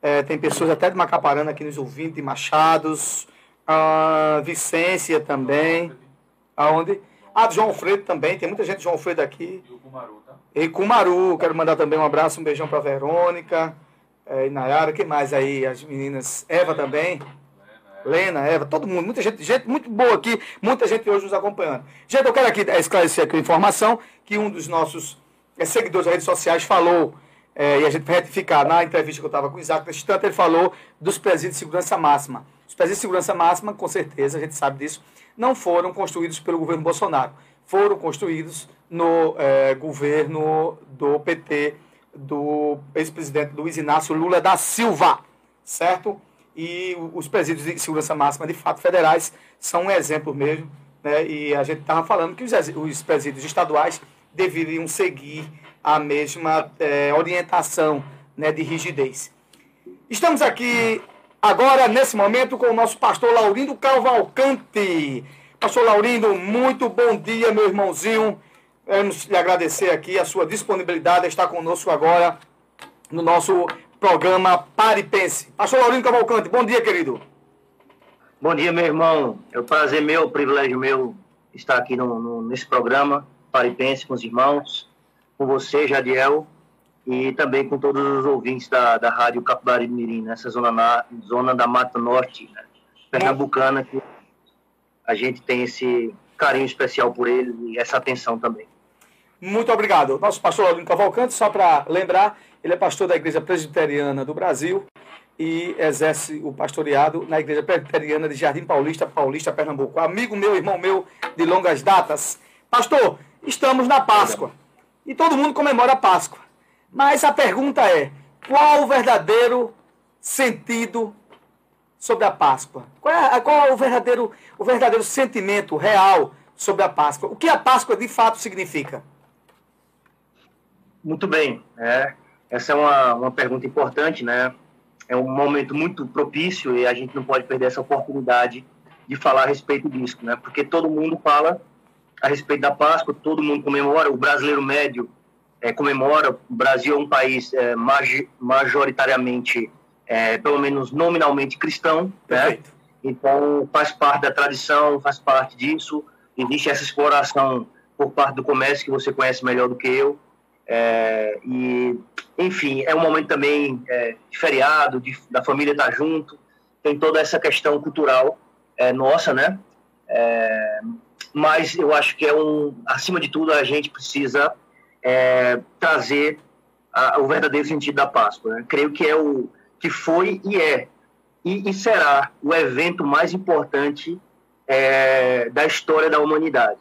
é, tem pessoas até de Macaparana aqui nos ouvindo, de Machados, A Vicência também. Aonde? Ah, João Alfredo também. Tem muita gente de João Alfredo aqui. E o Kumaru, tá? E Kumaru. Quero mandar também um abraço, um beijão para Verônica. É, e Nayara, que mais aí? As meninas. Eva também. Lena, Eva, todo mundo, muita gente, gente muito boa aqui, muita gente hoje nos acompanhando. Gente, eu quero aqui esclarecer aqui a informação que um dos nossos é, seguidores das redes sociais falou, é, e a gente vai retificar na entrevista que eu estava com o Isaac nesse tanto, ele falou dos presídios de segurança máxima. Os presídios de segurança máxima, com certeza, a gente sabe disso, não foram construídos pelo governo Bolsonaro. Foram construídos no é, governo do PT, do ex-presidente Luiz Inácio Lula da Silva, certo? e os presídios de segurança máxima, de fato, federais, são um exemplo mesmo. Né? E a gente estava falando que os, presídios estaduais deveriam seguir a mesma é, orientação né, de rigidez. Estamos aqui agora, nesse momento, com o nosso pastor Laurindo Cavalcante. Pastor Laurindo, muito bom dia, meu irmãozinho. Queremos lhe agradecer aqui a sua disponibilidade, estar conosco agora no nosso programa Pare e Pense. Pastor Laurindo Cavalcante, bom dia, querido. Bom dia, meu irmão. É um prazer meu, um privilégio meu estar aqui no, no, nesse programa Pare e Pense com os irmãos, com você, Jadiel, e também com todos os ouvintes da, da Rádio Capibari Mirim, nessa zona, na, zona da Mata Norte, né, pernambucana, que a gente tem esse carinho especial por eles e essa atenção também. Muito obrigado. Nosso pastor Laurindo Cavalcante, só para lembrar, ele é pastor da Igreja Presbiteriana do Brasil e exerce o pastoreado na Igreja Presbiteriana de Jardim Paulista, Paulista, Pernambuco. Amigo meu, irmão meu de longas datas. Pastor, estamos na Páscoa e todo mundo comemora a Páscoa. Mas a pergunta é: qual o verdadeiro sentido sobre a Páscoa? Qual é, qual é o, verdadeiro, o verdadeiro sentimento real sobre a Páscoa? O que a Páscoa de fato significa? Muito bem. É, essa é uma, uma pergunta importante, né? É um momento muito propício e a gente não pode perder essa oportunidade de falar a respeito disso, né? Porque todo mundo fala a respeito da Páscoa, todo mundo comemora, o brasileiro médio é, comemora. O Brasil é um país é, majoritariamente, é, pelo menos nominalmente cristão, né? Então faz parte da tradição, faz parte disso. Existe essa exploração por parte do comércio que você conhece melhor do que eu. É, e, enfim, é um momento também é, de feriado, de, da família estar junto, tem toda essa questão cultural é, nossa, né? Mas eu acho que é um, acima de tudo, a gente precisa é, trazer a, o verdadeiro sentido da Páscoa. Né? Creio que é o que foi e é e, e será o evento mais importante é, da história da humanidade.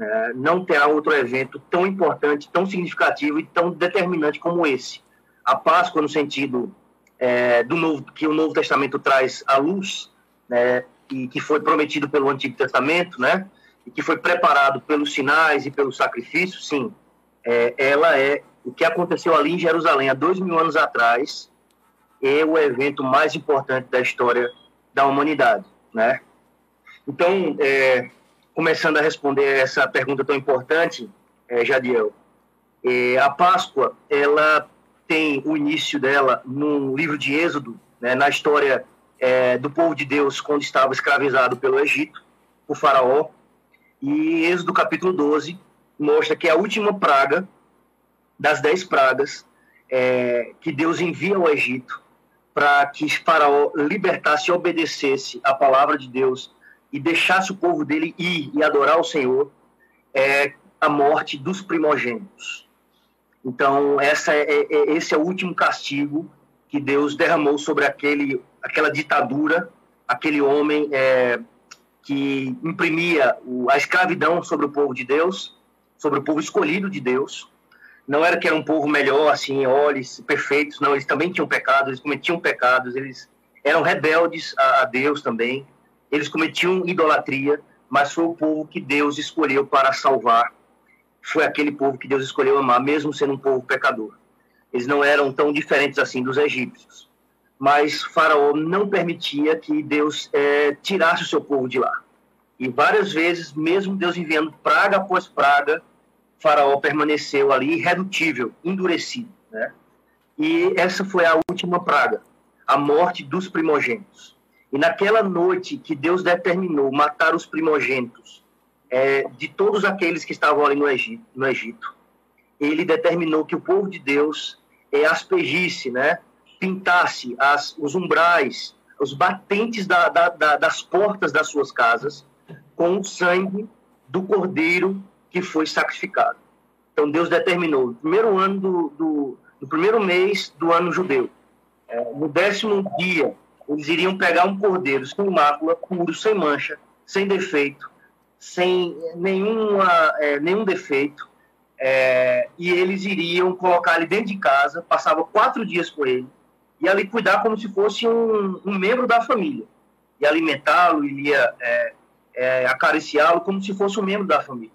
É, não terá outro evento tão importante, tão significativo e tão determinante como esse. A Páscoa, no sentido é, do novo, que o Novo Testamento traz à luz, né, e que foi prometido pelo Antigo Testamento, né, e que foi preparado pelos sinais e pelos sacrifícios, sim, é, ela é o que aconteceu ali em Jerusalém há dois mil anos atrás, é o evento mais importante da história da humanidade, né? Então, é, começando a responder essa pergunta tão importante, é, Jadiel, é, a Páscoa, ela tem o início dela no livro de Êxodo, né, na história é, do povo de Deus quando estava escravizado pelo Egito, o faraó, e Êxodo capítulo 12 mostra que é a última praga das dez pragas é, que Deus envia ao Egito para que faraó libertasse e obedecesse a palavra de Deus e deixasse o povo dele ir e adorar o Senhor é a morte dos primogênitos. Então, essa é, é, é, esse é o último castigo que Deus derramou sobre aquele, aquela ditadura, aquele homem é, que imprimia a escravidão sobre o povo de Deus, sobre o povo escolhido de Deus. Não era que era um povo melhor, assim, olhos perfeitos, não, eles também tinham pecados, eles cometiam pecados, eles eram rebeldes a, a Deus também eles cometiam idolatria, mas foi o povo que Deus escolheu para salvar. Foi aquele povo que Deus escolheu amar, mesmo sendo um povo pecador. Eles não eram tão diferentes assim dos egípcios. Mas Faraó não permitia que Deus é, tirasse o seu povo de lá. E várias vezes, mesmo Deus enviando praga após praga, Faraó permaneceu ali irredutível, endurecido. Né? E essa foi a última praga, a morte dos primogênitos. E naquela noite que Deus determinou matar os primogênitos é, de todos aqueles que estavam ali no Egito, no Egito, ele determinou que o povo de Deus é, aspergisse, né, pintasse as, os umbrais, os batentes da, da, da, das portas das suas casas com o sangue do cordeiro que foi sacrificado. Então Deus determinou no primeiro ano do, do no primeiro mês do ano judeu, é, no décimo dia, eles iriam pegar um cordeiro sem mácula, puro, sem mancha, sem defeito, sem nenhuma, é, nenhum defeito, é, e eles iriam colocar ele dentro de casa, passava quatro dias com ele, e ali cuidar como se fosse um, um membro da família, e alimentá-lo, iria é, é, acariciá-lo como se fosse um membro da família.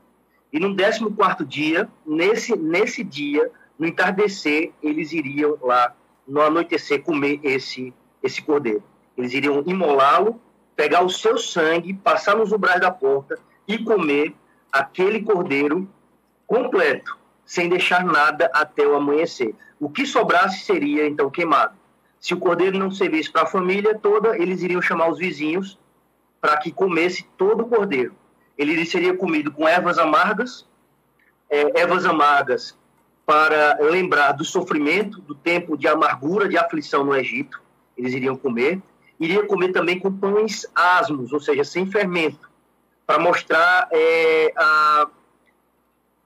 E no 14 quarto dia, nesse, nesse dia, no entardecer, eles iriam lá, no anoitecer, comer esse, esse cordeiro. Eles iriam imolá-lo, pegar o seu sangue, passar nos umbrais da porta e comer aquele cordeiro completo, sem deixar nada até o amanhecer. O que sobrasse seria então queimado. Se o cordeiro não servisse para a família toda, eles iriam chamar os vizinhos para que comesse todo o cordeiro. Ele seria comido com ervas amargas, é, ervas amargas para lembrar do sofrimento, do tempo de amargura, de aflição no Egito. Eles iriam comer. Iria comer também com pães asmos, ou seja, sem fermento, para mostrar é, a,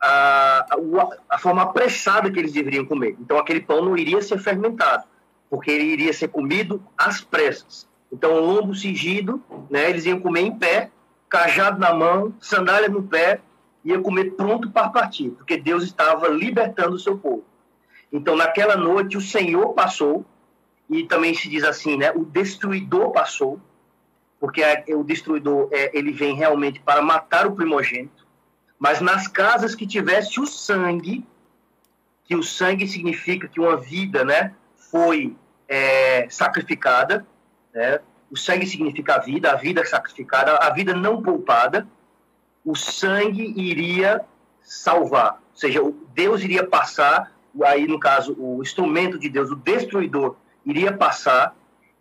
a, a, a, forma apressada que eles deveriam comer. Então, aquele pão não iria ser fermentado, porque ele iria ser comido às pressas. Então, lombo cingido, né, eles iam comer em pé, cajado na mão, sandália no pé, ia comer pronto para partir, porque Deus estava libertando o seu povo. Então, naquela noite, o Senhor passou, e também se diz assim, né, o destruidor passou, porque o destruidor é, ele vem realmente para matar o primogênito, mas nas casas que tivesse o sangue, que o sangue significa que uma vida, né, foi é, sacrificada, né, o sangue significa a vida, a vida sacrificada, a vida não poupada, o sangue iria salvar. Ou seja, Deus iria passar, aí no caso, o instrumento de Deus, o destruidor, iria passar,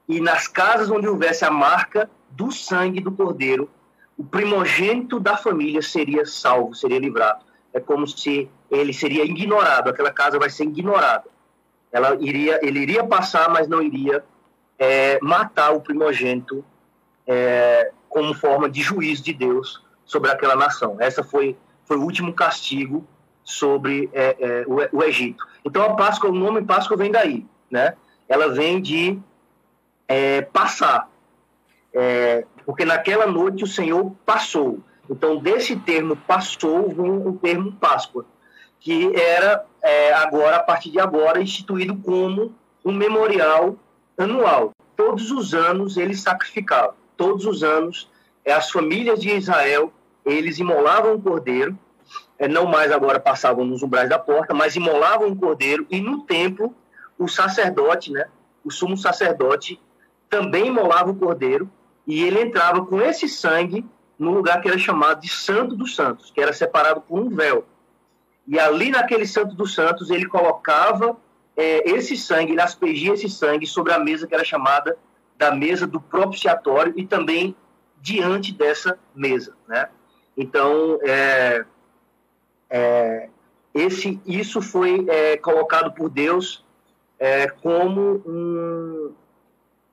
e nas casas onde houvesse a marca do sangue do cordeiro, o primogênito da família seria salvo, seria livrado. É como se ele seria ignorado, aquela casa vai ser ignorada. Ela iria, ele iria passar, mas não iria é, matar o primogênito é, como forma de juízo de Deus sobre aquela nação. Essa foi, foi o último castigo sobre é, é, o, o, Egito. Então a Páscoa, o nome Páscoa vem daí, né? Ela vem de é, passar, é, porque naquela noite o Senhor passou. Então desse termo passou vem o termo Páscoa, que era é, agora a partir de agora instituído como um memorial anual. Todos os anos eles sacrificavam. Todos os anos é, as famílias de Israel eles imolavam um cordeiro, é, não mais agora passavam nos umbrais da porta, mas imolavam um cordeiro e no templo o sacerdote, né, o sumo sacerdote, também imolava o cordeiro e ele entrava com esse sangue no lugar que era chamado de Santo dos Santos, que era separado por um véu. E ali naquele Santo dos Santos ele colocava é, esse sangue, ele aspergia esse sangue sobre a mesa que era chamada da mesa do propiciatório e também diante dessa mesa, né? Então, é, é, esse, isso foi é, colocado por Deus é, como um,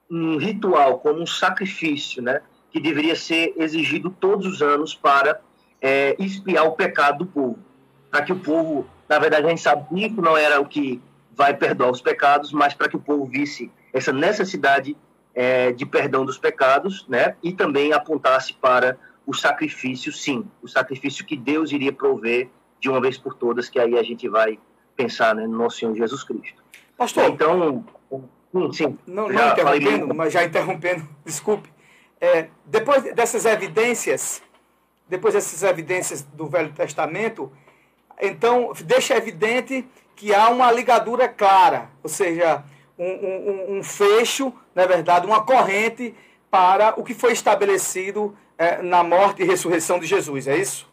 um, ritual, como um sacrifício, né, que deveria ser exigido todos os anos para é, expiar o pecado do povo. Para que o povo, na verdade, a gente sabe que não era o que vai perdoar os pecados, mas para que o povo visse essa necessidade é, de perdão dos pecados, né, e também apontasse para o sacrifício, sim, o sacrifício que Deus iria prover de uma vez por todas, que aí a gente vai pensar né, no nosso Senhor Jesus Cristo. Pastor. Então, sim. Não, não interrompendo, mas já interrompendo, [laughs] desculpe. É, depois dessas evidências, depois dessas evidências do Velho Testamento, então deixa evidente que há uma ligadura clara, ou seja, um, um, um fecho, na verdade, uma corrente para o que foi estabelecido é, na morte e ressurreição de Jesus, é isso?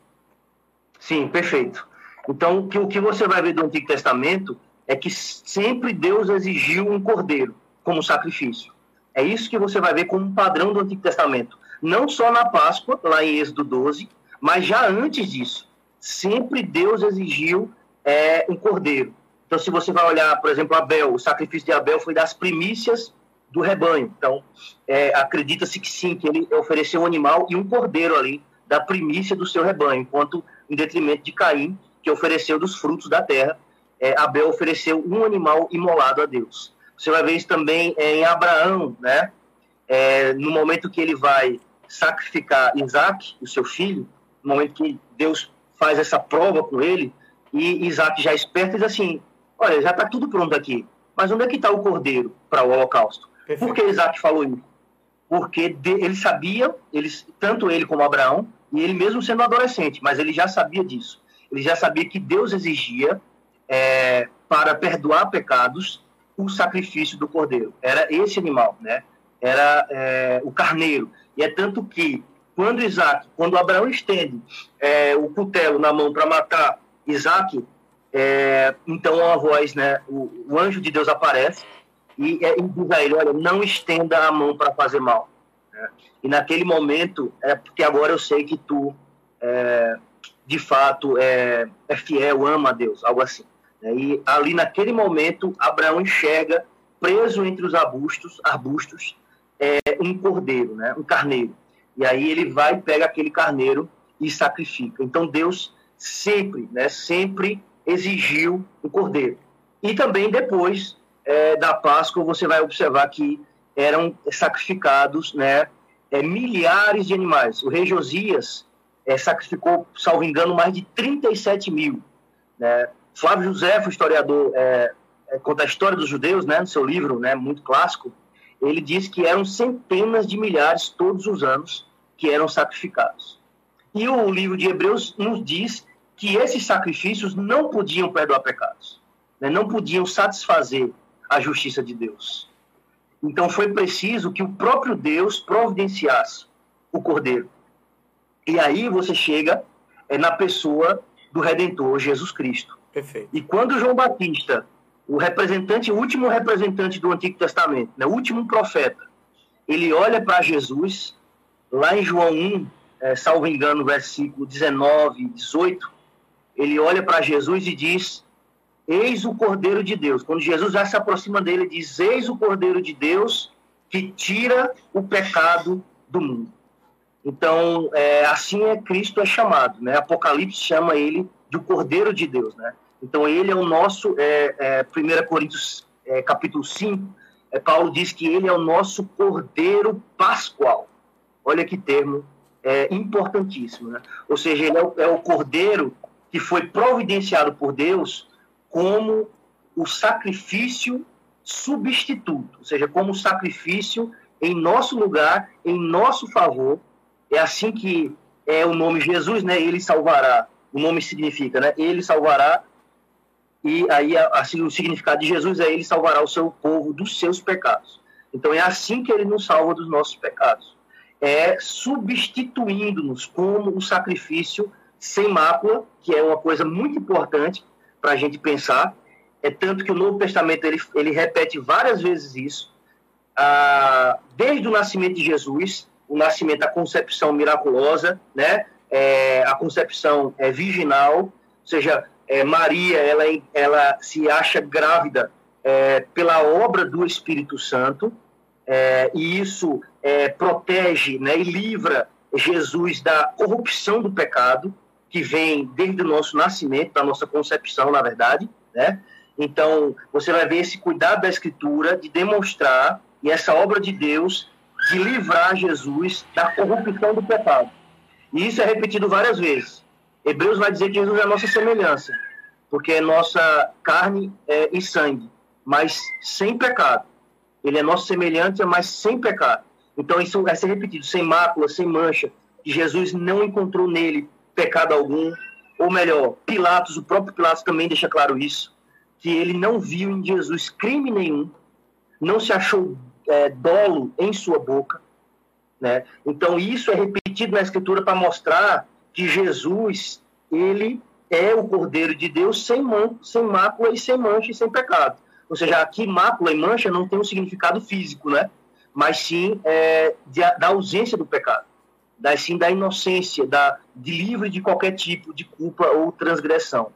Sim, perfeito. Então, que, o que você vai ver do Antigo Testamento é que sempre Deus exigiu um cordeiro como sacrifício. É isso que você vai ver como padrão do Antigo Testamento. Não só na Páscoa, lá em Êxodo 12, mas já antes disso. Sempre Deus exigiu é, um cordeiro. Então, se você vai olhar, por exemplo, Abel, o sacrifício de Abel foi das primícias do rebanho. Então, é, acredita-se que sim, que ele ofereceu um animal e um cordeiro ali da primícia do seu rebanho, enquanto em detrimento de Caim, que ofereceu dos frutos da terra, é, Abel ofereceu um animal imolado a Deus. Você vai ver isso também é, em Abraão, né? É, no momento que ele vai sacrificar Isaac, o seu filho, no momento que Deus faz essa prova com ele, e Isaac já esperto diz assim: Olha, já está tudo pronto aqui, mas onde é que está o cordeiro para o holocausto? Perfeito. Por que Isaac falou isso? Porque de, ele sabia, eles, tanto ele como Abraão, e ele mesmo sendo adolescente, mas ele já sabia disso. Ele já sabia que Deus exigia é, para perdoar pecados o sacrifício do cordeiro. Era esse animal, né? Era é, o carneiro. E é tanto que quando Isaac, quando Abraão estende é, o cutelo na mão para matar Isaac, é, então a voz, né? O, o, anjo de Deus aparece e, é, e diz a ele: Olha, não estenda a mão para fazer mal. Né? E naquele momento, é porque agora eu sei que tu, é, de fato, é, é fiel, ama a Deus, algo assim. Né? E ali naquele momento, Abraão enxerga, preso entre os arbustos, arbustos é, um cordeiro, né? um carneiro. E aí ele vai, pega aquele carneiro e sacrifica. Então Deus sempre, né, sempre exigiu o cordeiro. E também depois é, da Páscoa você vai observar que eram sacrificados, né, é, milhares de animais. O rei Josias é, sacrificou, salvo engano, mais de 37 mil. Né? Flávio José, o historiador, é, é, conta a história dos judeus, né, no seu livro, né, muito clássico, ele diz que eram centenas de milhares todos os anos que eram sacrificados. E o livro de Hebreus nos diz que esses sacrifícios não podiam perdoar pecados, né, não podiam satisfazer a justiça de Deus. Então foi preciso que o próprio Deus providenciasse o cordeiro. E aí você chega é, na pessoa do Redentor, Jesus Cristo. Perfeito. E quando João Batista, o representante, o último representante do Antigo Testamento, né, o último profeta, ele olha para Jesus, lá em João 1, é, salvo engano, versículo 19, 18, ele olha para Jesus e diz: Eis o Cordeiro de Deus. Quando Jesus já se aproxima dele, ele diz: Eis o Cordeiro de Deus que tira o pecado do mundo. Então, é, assim é Cristo é chamado, né? Apocalipse chama ele de Cordeiro de Deus, né? Então, ele é o nosso, é, é, 1 Coríntios é, capítulo 5, é, Paulo diz que ele é o nosso Cordeiro Pascual. Olha que termo é, importantíssimo, né? Ou seja, ele é o, é o Cordeiro que foi providenciado por Deus como o sacrifício substituto, ou seja, como sacrifício em nosso lugar, em nosso favor. É assim que é o nome Jesus, né? Ele salvará. O nome significa, né? Ele salvará e aí assim, o significado de Jesus é ele salvará o seu povo dos seus pecados. Então é assim que ele nos salva dos nossos pecados. É substituindo-nos como um sacrifício sem mácula, que é uma coisa muito importante para a gente pensar. É tanto que o Novo Testamento ele, ele repete várias vezes isso. Ah, desde o nascimento de Jesus, o nascimento, a concepção miraculosa, né? É, a concepção é, virginal, ou seja, é, Maria ela, ela se acha grávida é, pela obra do Espírito Santo, é, e isso é, protege né, e livra Jesus da corrupção do pecado, que vem desde o nosso nascimento, da nossa concepção, na verdade. Né? Então, você vai ver esse cuidado da Escritura de demonstrar, e essa obra de Deus, de livrar Jesus da corrupção do pecado. E isso é repetido várias vezes. Hebreus vai dizer que Jesus é a nossa semelhança, porque é nossa carne é, e sangue, mas sem pecado. Ele é nosso semelhante, mas sem pecado. Então isso vai ser repetido, sem mácula, sem mancha. Jesus não encontrou nele pecado algum, ou melhor, Pilatos, o próprio Pilatos também deixa claro isso, que ele não viu em Jesus crime nenhum, não se achou é, dolo em sua boca, né? Então isso é repetido na Escritura para mostrar que Jesus, ele é o Cordeiro de Deus sem, man, sem mácula e sem mancha e sem pecado. Ou seja, aqui mácula e mancha não tem um significado físico, né? mas sim é, de, da ausência do pecado, da, sim da inocência, da, de livre de qualquer tipo de culpa ou transgressão.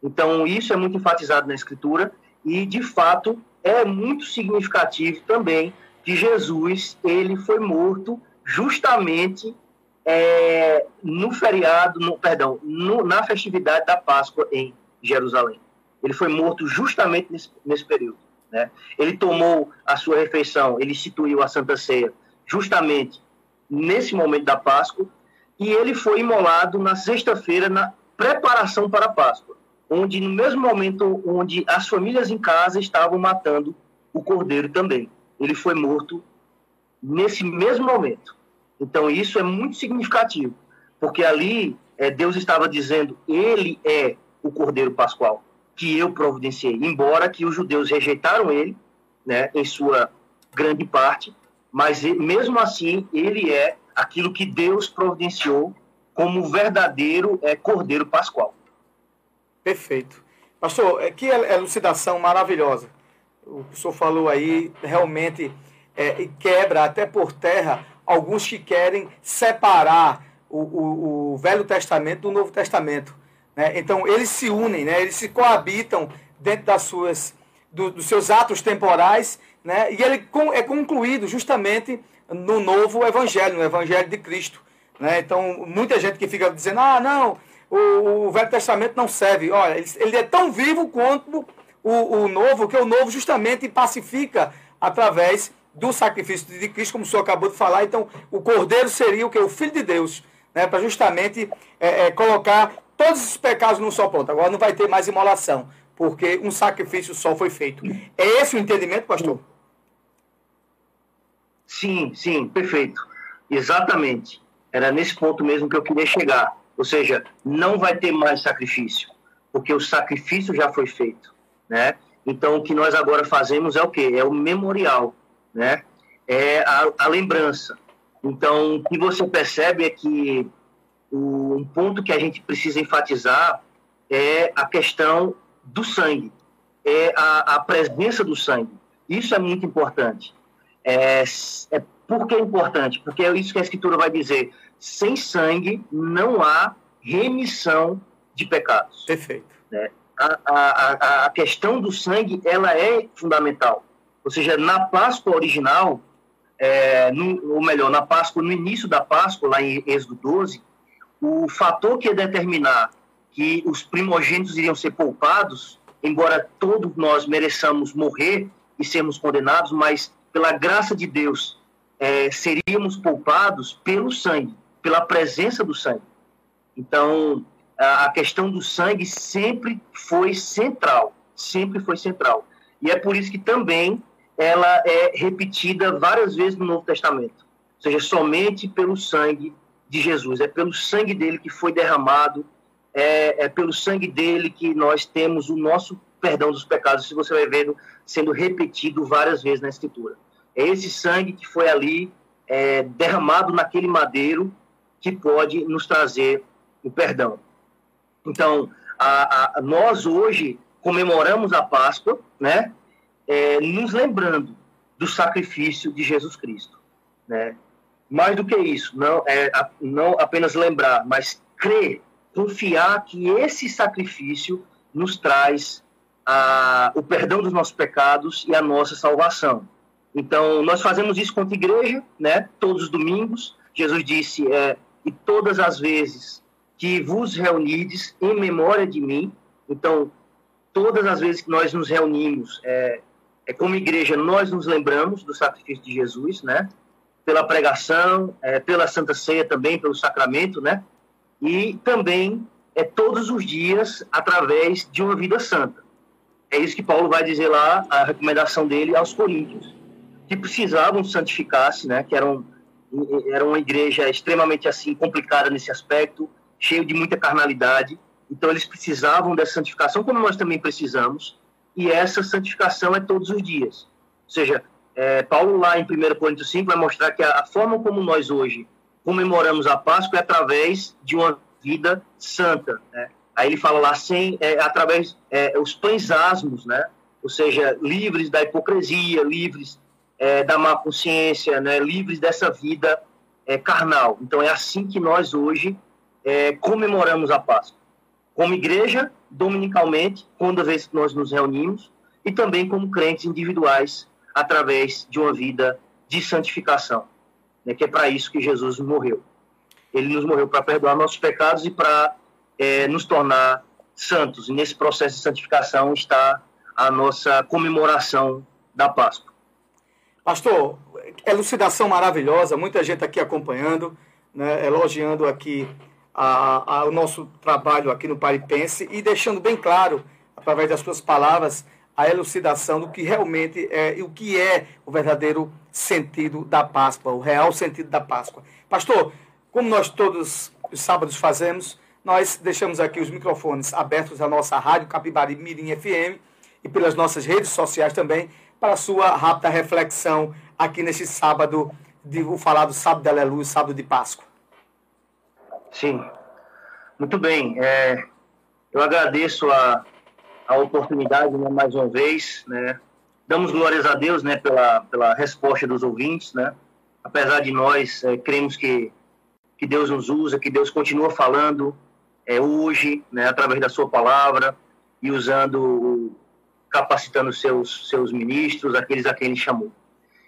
Então, isso é muito enfatizado na Escritura e, de fato, é muito significativo também que Jesus ele foi morto justamente é, no feriado, no, perdão, no, na festividade da Páscoa em Jerusalém. Ele foi morto justamente nesse, nesse período. Né? Ele tomou a sua refeição, ele instituiu a Santa Ceia justamente nesse momento da Páscoa e ele foi imolado na sexta-feira na preparação para a Páscoa, onde no mesmo momento onde as famílias em casa estavam matando o cordeiro também. Ele foi morto nesse mesmo momento. Então isso é muito significativo, porque ali é, Deus estava dizendo, ele é o cordeiro pascual que eu providenciei, embora que os judeus rejeitaram ele, né, em sua grande parte, mas mesmo assim ele é aquilo que Deus providenciou como verdadeiro é, cordeiro pascual. Perfeito. Pastor, é, que elucidação maravilhosa. O senhor falou aí realmente é, quebra até por terra alguns que querem separar o, o, o Velho Testamento do Novo Testamento. Né? Então, eles se unem, né? eles se coabitam dentro das suas, do, dos seus atos temporais, né? e ele é concluído justamente no novo Evangelho, no Evangelho de Cristo. Né? Então, muita gente que fica dizendo, ah, não, o, o Velho Testamento não serve. Olha, ele, ele é tão vivo quanto o, o Novo, que o Novo justamente pacifica através do sacrifício de Cristo, como o senhor acabou de falar. Então, o Cordeiro seria o que? O Filho de Deus, né? para justamente é, é, colocar todos os pecados num só ponto. Agora não vai ter mais imolação, porque um sacrifício só foi feito. É esse o entendimento, pastor? Sim, sim, perfeito. Exatamente. Era nesse ponto mesmo que eu queria chegar. Ou seja, não vai ter mais sacrifício, porque o sacrifício já foi feito, né? Então, o que nós agora fazemos é o quê? É o memorial, né? É a, a lembrança. Então, o que você percebe é que um ponto que a gente precisa enfatizar é a questão do sangue, é a, a presença do sangue. Isso é muito importante. É, é, por que é importante? Porque é isso que a Escritura vai dizer. Sem sangue não há remissão de pecados. Perfeito. Né? A, a, a, questão do sangue ela é fundamental. Ou seja, na Páscoa original, é, no, ou melhor, na Páscoa, no início da Páscoa, lá em Êxodo 12, o fator que ia determinar que os primogênitos iriam ser poupados, embora todos nós mereçamos morrer e sermos condenados, mas pela graça de Deus é, seríamos poupados pelo sangue, pela presença do sangue. Então, a, a questão do sangue sempre foi central, sempre foi central. E é por isso que também ela é repetida várias vezes no Novo Testamento. Ou seja, somente pelo sangue de Jesus, é pelo sangue dele que foi derramado, é, é, pelo sangue dele que nós temos o nosso perdão dos pecados. Se você vai vendo sendo repetido várias vezes na Escritura. É esse sangue que foi ali é, derramado naquele madeiro que pode nos trazer o perdão. Então, a, a, nós hoje comemoramos a Páscoa, né? É, nos lembrando do sacrifício de Jesus Cristo, né? Mais do que isso, não é não apenas lembrar, mas crer, confiar que esse sacrifício nos traz a, o perdão dos nossos pecados e a nossa salvação. Então, nós fazemos isso contra a igreja, né? Todos os domingos. Jesus disse, é, e todas as vezes que vos reunides em memória de mim. Então, todas as vezes que nós nos reunimos, é, é como igreja, nós nos lembramos do sacrifício de Jesus, né? pela pregação, é, pela Santa Ceia também, pelo sacramento, né? E também é todos os dias através de uma vida santa. É isso que Paulo vai dizer lá, a recomendação dele aos coríntios, que precisavam santificar-se, né? Que eram era uma igreja extremamente assim complicada nesse aspecto, cheio de muita carnalidade. Então eles precisavam dessa santificação, como nós também precisamos. E essa santificação é todos os dias. Ou seja, é, Paulo, lá em 1 Coríntios 5, vai mostrar que a, a, forma como nós hoje comemoramos a Páscoa é através de uma vida santa. Né? Aí ele fala lá, sem, é, através é, os pães asmos, né? ou seja, livres da hipocrisia, livres é, da má consciência, né, livres dessa vida é, carnal. Então é assim que nós hoje é, comemoramos a Páscoa. Como igreja, dominicalmente, quando vez que nós nos reunimos, e também como crentes individuais, através de uma vida de santificação, né, que é para isso que Jesus morreu. Ele nos morreu para perdoar nossos pecados e para é, nos tornar santos. E nesse processo de santificação está a nossa comemoração da Páscoa. Pastor, elucidação maravilhosa, muita gente aqui acompanhando, né, elogiando aqui a, a, o nosso trabalho aqui no Paripense e deixando bem claro, através das suas palavras, a elucidação do que realmente é e o que é o verdadeiro sentido da Páscoa, o real sentido da Páscoa. Pastor, como nós todos os sábados fazemos, nós deixamos aqui os microfones abertos à nossa rádio Capibari Mirim FM e pelas nossas redes sociais também para a sua rápida reflexão aqui neste sábado, de o falar do sábado de Aleluia, sábado de Páscoa. Sim, muito bem. É, eu agradeço a, a oportunidade né, mais uma vez, né? Damos glórias a Deus, né, pela, pela resposta dos ouvintes, né? Apesar de nós é, cremos que que Deus nos usa, que Deus continua falando é, hoje, né, através da Sua palavra e usando, capacitando seus seus ministros, aqueles a quem Ele chamou.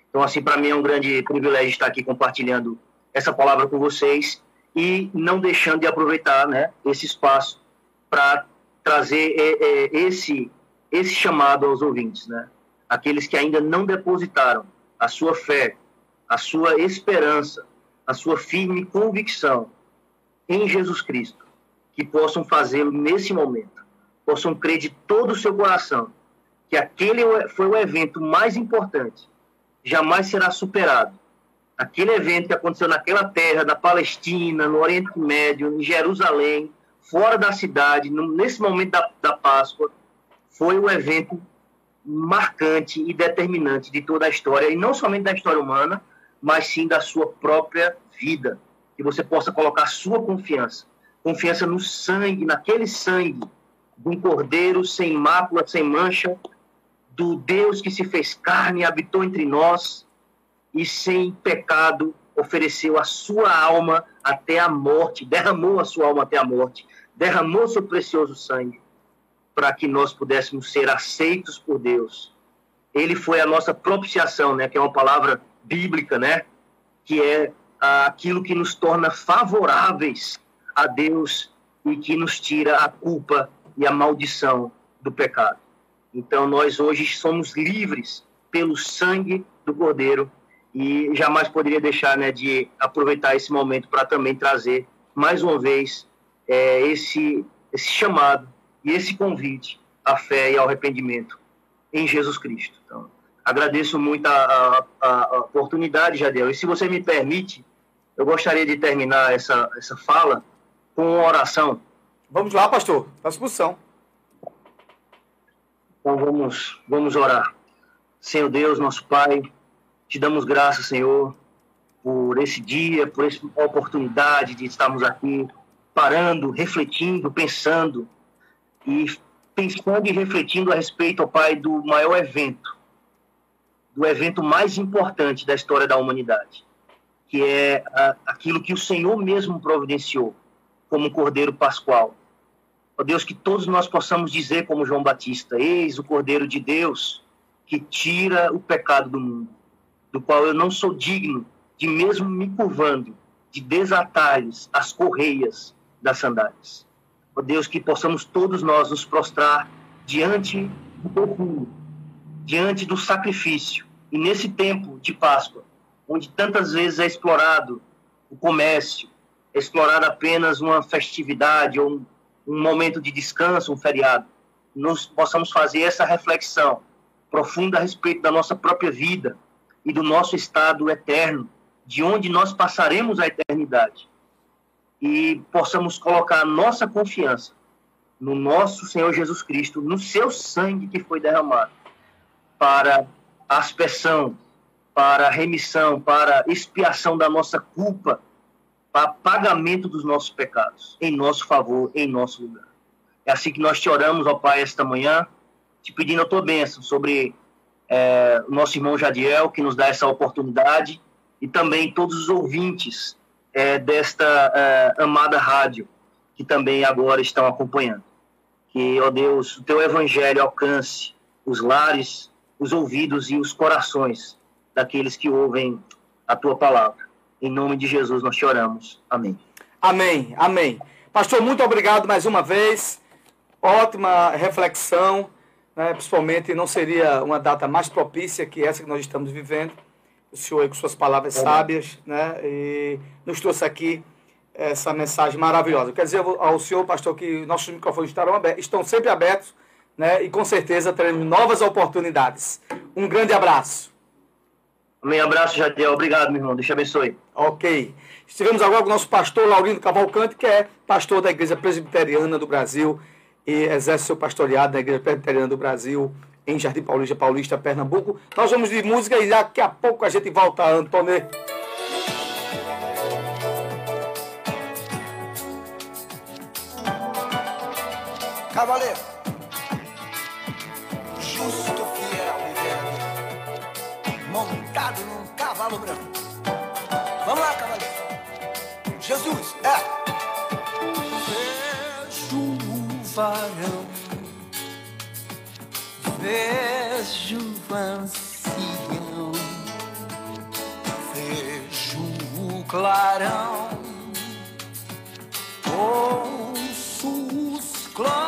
Então, assim, para mim é um grande privilégio estar aqui compartilhando essa palavra com vocês e não deixando de aproveitar né, esse espaço para trazer é, é, esse, esse chamado aos ouvintes, né? aqueles que ainda não depositaram a sua fé, a sua esperança, a sua firme convicção em Jesus Cristo, que possam fazê-lo nesse momento, possam crer de todo o seu coração que aquele foi o evento mais importante, jamais será superado aquele evento que aconteceu naquela terra da Palestina, no Oriente Médio, em Jerusalém, fora da cidade, nesse momento da, da Páscoa, foi o evento marcante e determinante de toda a história, e não somente da história humana, mas sim da sua própria vida. Que você possa colocar sua confiança, confiança no sangue, naquele sangue de um cordeiro sem mácula, sem mancha, do Deus que se fez carne e habitou entre nós, e sem pecado ofereceu a sua alma até a morte, derramou a sua alma até a morte, derramou seu precioso sangue para que nós pudéssemos ser aceitos por Deus. Ele foi a nossa propiciação, né, que é uma palavra bíblica, né, que é aquilo que nos torna favoráveis a Deus e que nos tira a culpa e a maldição do pecado. Então nós hoje somos livres pelo sangue do Cordeiro e jamais poderia deixar né, de aproveitar esse momento para também trazer mais uma vez é, esse, esse chamado e esse convite à fé e ao arrependimento em Jesus Cristo. Então, agradeço muito a, a, a oportunidade, Jadel. E se você me permite, eu gostaria de terminar essa, essa fala com uma oração. Vamos lá, pastor, a discussão. Então vamos, vamos orar. Senhor Deus, nosso Pai, te damos graças, Senhor, por esse dia, por essa oportunidade de estarmos aqui parando, refletindo, pensando e pensando e refletindo a respeito, ó Pai, do maior evento, do evento mais importante da história da humanidade, que é a, aquilo que o Senhor mesmo providenciou como Cordeiro Pascual. Ó Deus, que todos nós possamos dizer como João Batista: Eis o Cordeiro de Deus que tira o pecado do mundo do qual eu não sou digno de mesmo me curvando, de desatar-lhes as correias das sandálias. Ó Deus, que possamos todos nós nos prostrar diante do teu diante do sacrifício. E nesse tempo de Páscoa, onde tantas vezes é explorado o comércio, é explorado apenas uma festividade ou um, um momento de descanso, um feriado, nós possamos fazer essa reflexão profunda a respeito da nossa própria vida, e do nosso estado eterno, de onde nós passaremos a eternidade. E possamos colocar nossa confiança no nosso Senhor Jesus Cristo, no seu sangue que foi derramado para a aspersão, para a remissão, para a expiação da nossa culpa, para pagamento dos nossos pecados, em nosso favor, em nosso lugar. É assim que nós te oramos, ó Pai, esta manhã, te pedindo a tua bênção sobre é, o nosso irmão Jadiel, que nos dá essa oportunidade, e também todos os ouvintes é, desta é, amada rádio, que também agora estão acompanhando. Que, ó Deus, o teu evangelho alcance os lares, os ouvidos e os corações daqueles que ouvem a tua palavra. Em nome de Jesus nós te oramos. Amém. Amém, amém. Pastor, muito obrigado mais uma vez. Ótima reflexão. Né? Principalmente, não seria uma data mais propícia que essa que nós estamos vivendo. O senhor aí com suas palavras é. sábias, né? E nos trouxe aqui essa mensagem maravilhosa. Quer dizer ao senhor, pastor, que nossos microfones estarão abertos, estão sempre abertos, né? E com certeza teremos novas oportunidades. Um grande abraço. Um abraço, Jadiel. Obrigado, meu irmão. Deus te abençoe. Ok. Estivemos agora com o nosso pastor Laurindo Cavalcante, que é pastor da Igreja Presbiteriana do Brasil e exerce seu pastoreado na Igreja Presbiteriana do Brasil em Jardim Paulista, Paulista, Pernambuco. Nós vamos de música e daqui a pouco a gente volta, Antônio. Cavaleiro, justo, fiel e montado num cavalo branco. Varão, vejo o ancião, vejo o clarão, ouço os clarões.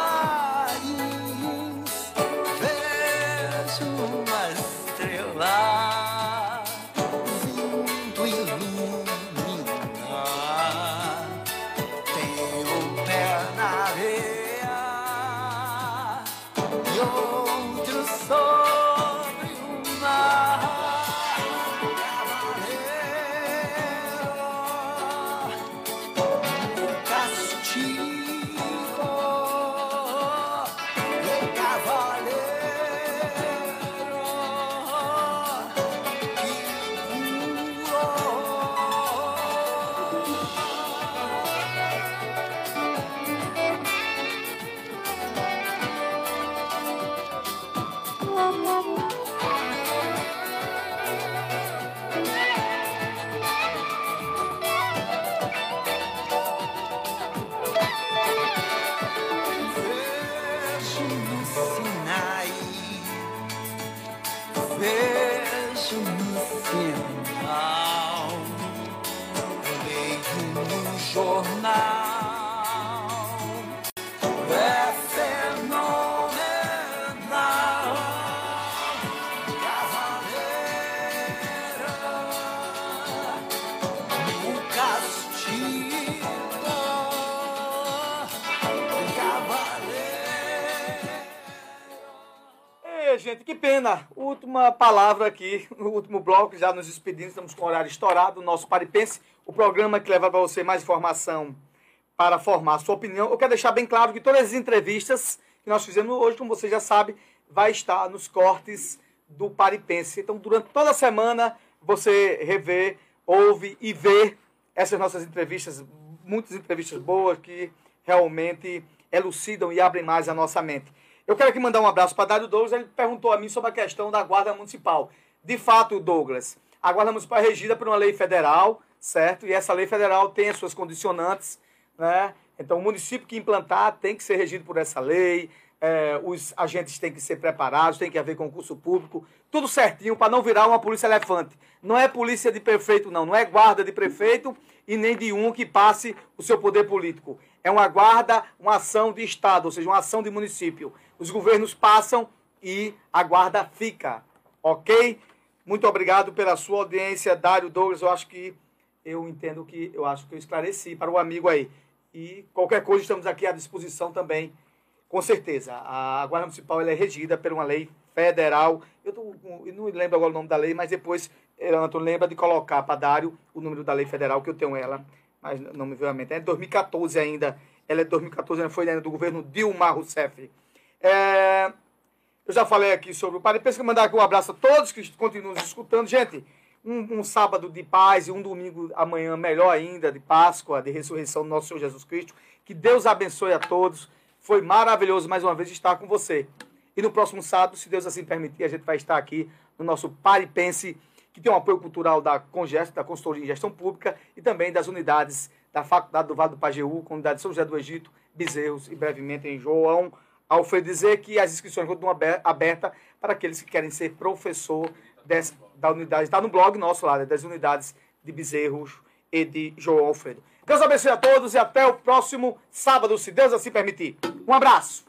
Última palavra aqui, no último bloco, já nos despedindo, estamos com o horário estourado, nosso Paripense, o programa que leva para você mais informação para formar a sua opinião. Eu quero deixar bem claro que todas as entrevistas que nós fizemos hoje, como você já sabe, vai estar nos cortes do Paripense. Então, durante toda a semana, você revê, ouve e vê essas nossas entrevistas, muitas entrevistas boas que realmente elucidam e abrem mais a nossa mente. Eu quero aqui mandar um abraço para Dário Douglas. Ele perguntou a mim sobre a questão da Guarda Municipal. De fato, Douglas, a Guarda Municipal é regida por uma lei federal, certo? E essa lei federal tem as suas condicionantes, né? Então, o município que implantar tem que ser regido por essa lei, é, os agentes têm que ser preparados, tem que haver concurso público, tudo certinho para não virar uma polícia elefante. Não é polícia de prefeito, não, não é guarda de prefeito e nem de um que passe o seu poder político. É uma guarda, uma ação de Estado, ou seja, uma ação de município. Os governos passam e a guarda fica. Ok? Muito obrigado pela sua audiência, Dário Douglas. Eu acho que eu entendo que eu acho que eu esclareci para o amigo aí. E qualquer coisa estamos aqui à disposição também. Com certeza. A Guarda Municipal é regida por uma lei federal. Eu, tô, eu não lembro agora o nome da lei, mas depois, Antônio, lembra de colocar para Dário o número da lei federal, que eu tenho ela, mas não me veio à mente. É 2014 ainda. Ela é 2014, foi ainda do governo Dilma Rousseff. É, eu já falei aqui sobre o Padre. Que mandar aqui um abraço a todos que continuam nos escutando. Gente, um, um, sábado de paz e um domingo amanhã melhor ainda, de Páscoa, de ressurreição do nosso Senhor Jesus Cristo. Que Deus abençoe a todos. Foi maravilhoso mais uma vez estar com você. E no próximo sábado, se Deus assim permitir, a gente vai estar aqui no nosso Pare Pense, que tem um apoio cultural da Congest, da Consultoria em Gestão Pública, e também das unidades da Faculdade do Vale do Pajeú, Comunidade de São José do Egito, Bezerros e brevemente em João Alfredo dizer que as inscrições continuam abertas para aqueles que querem ser professor dessa, da unidade. Está no blog nosso lá, né, das unidades de Bezerros e de João Alfredo. Deus abençoe a todos e até o próximo sábado, se Deus assim permitir. Um abraço.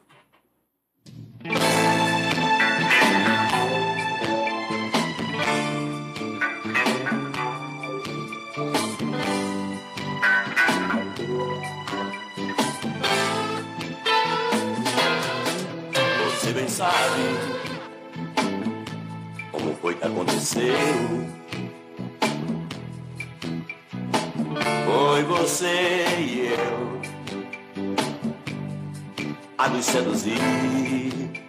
Sabe como foi que aconteceu. Foi você e eu a nos seduzir.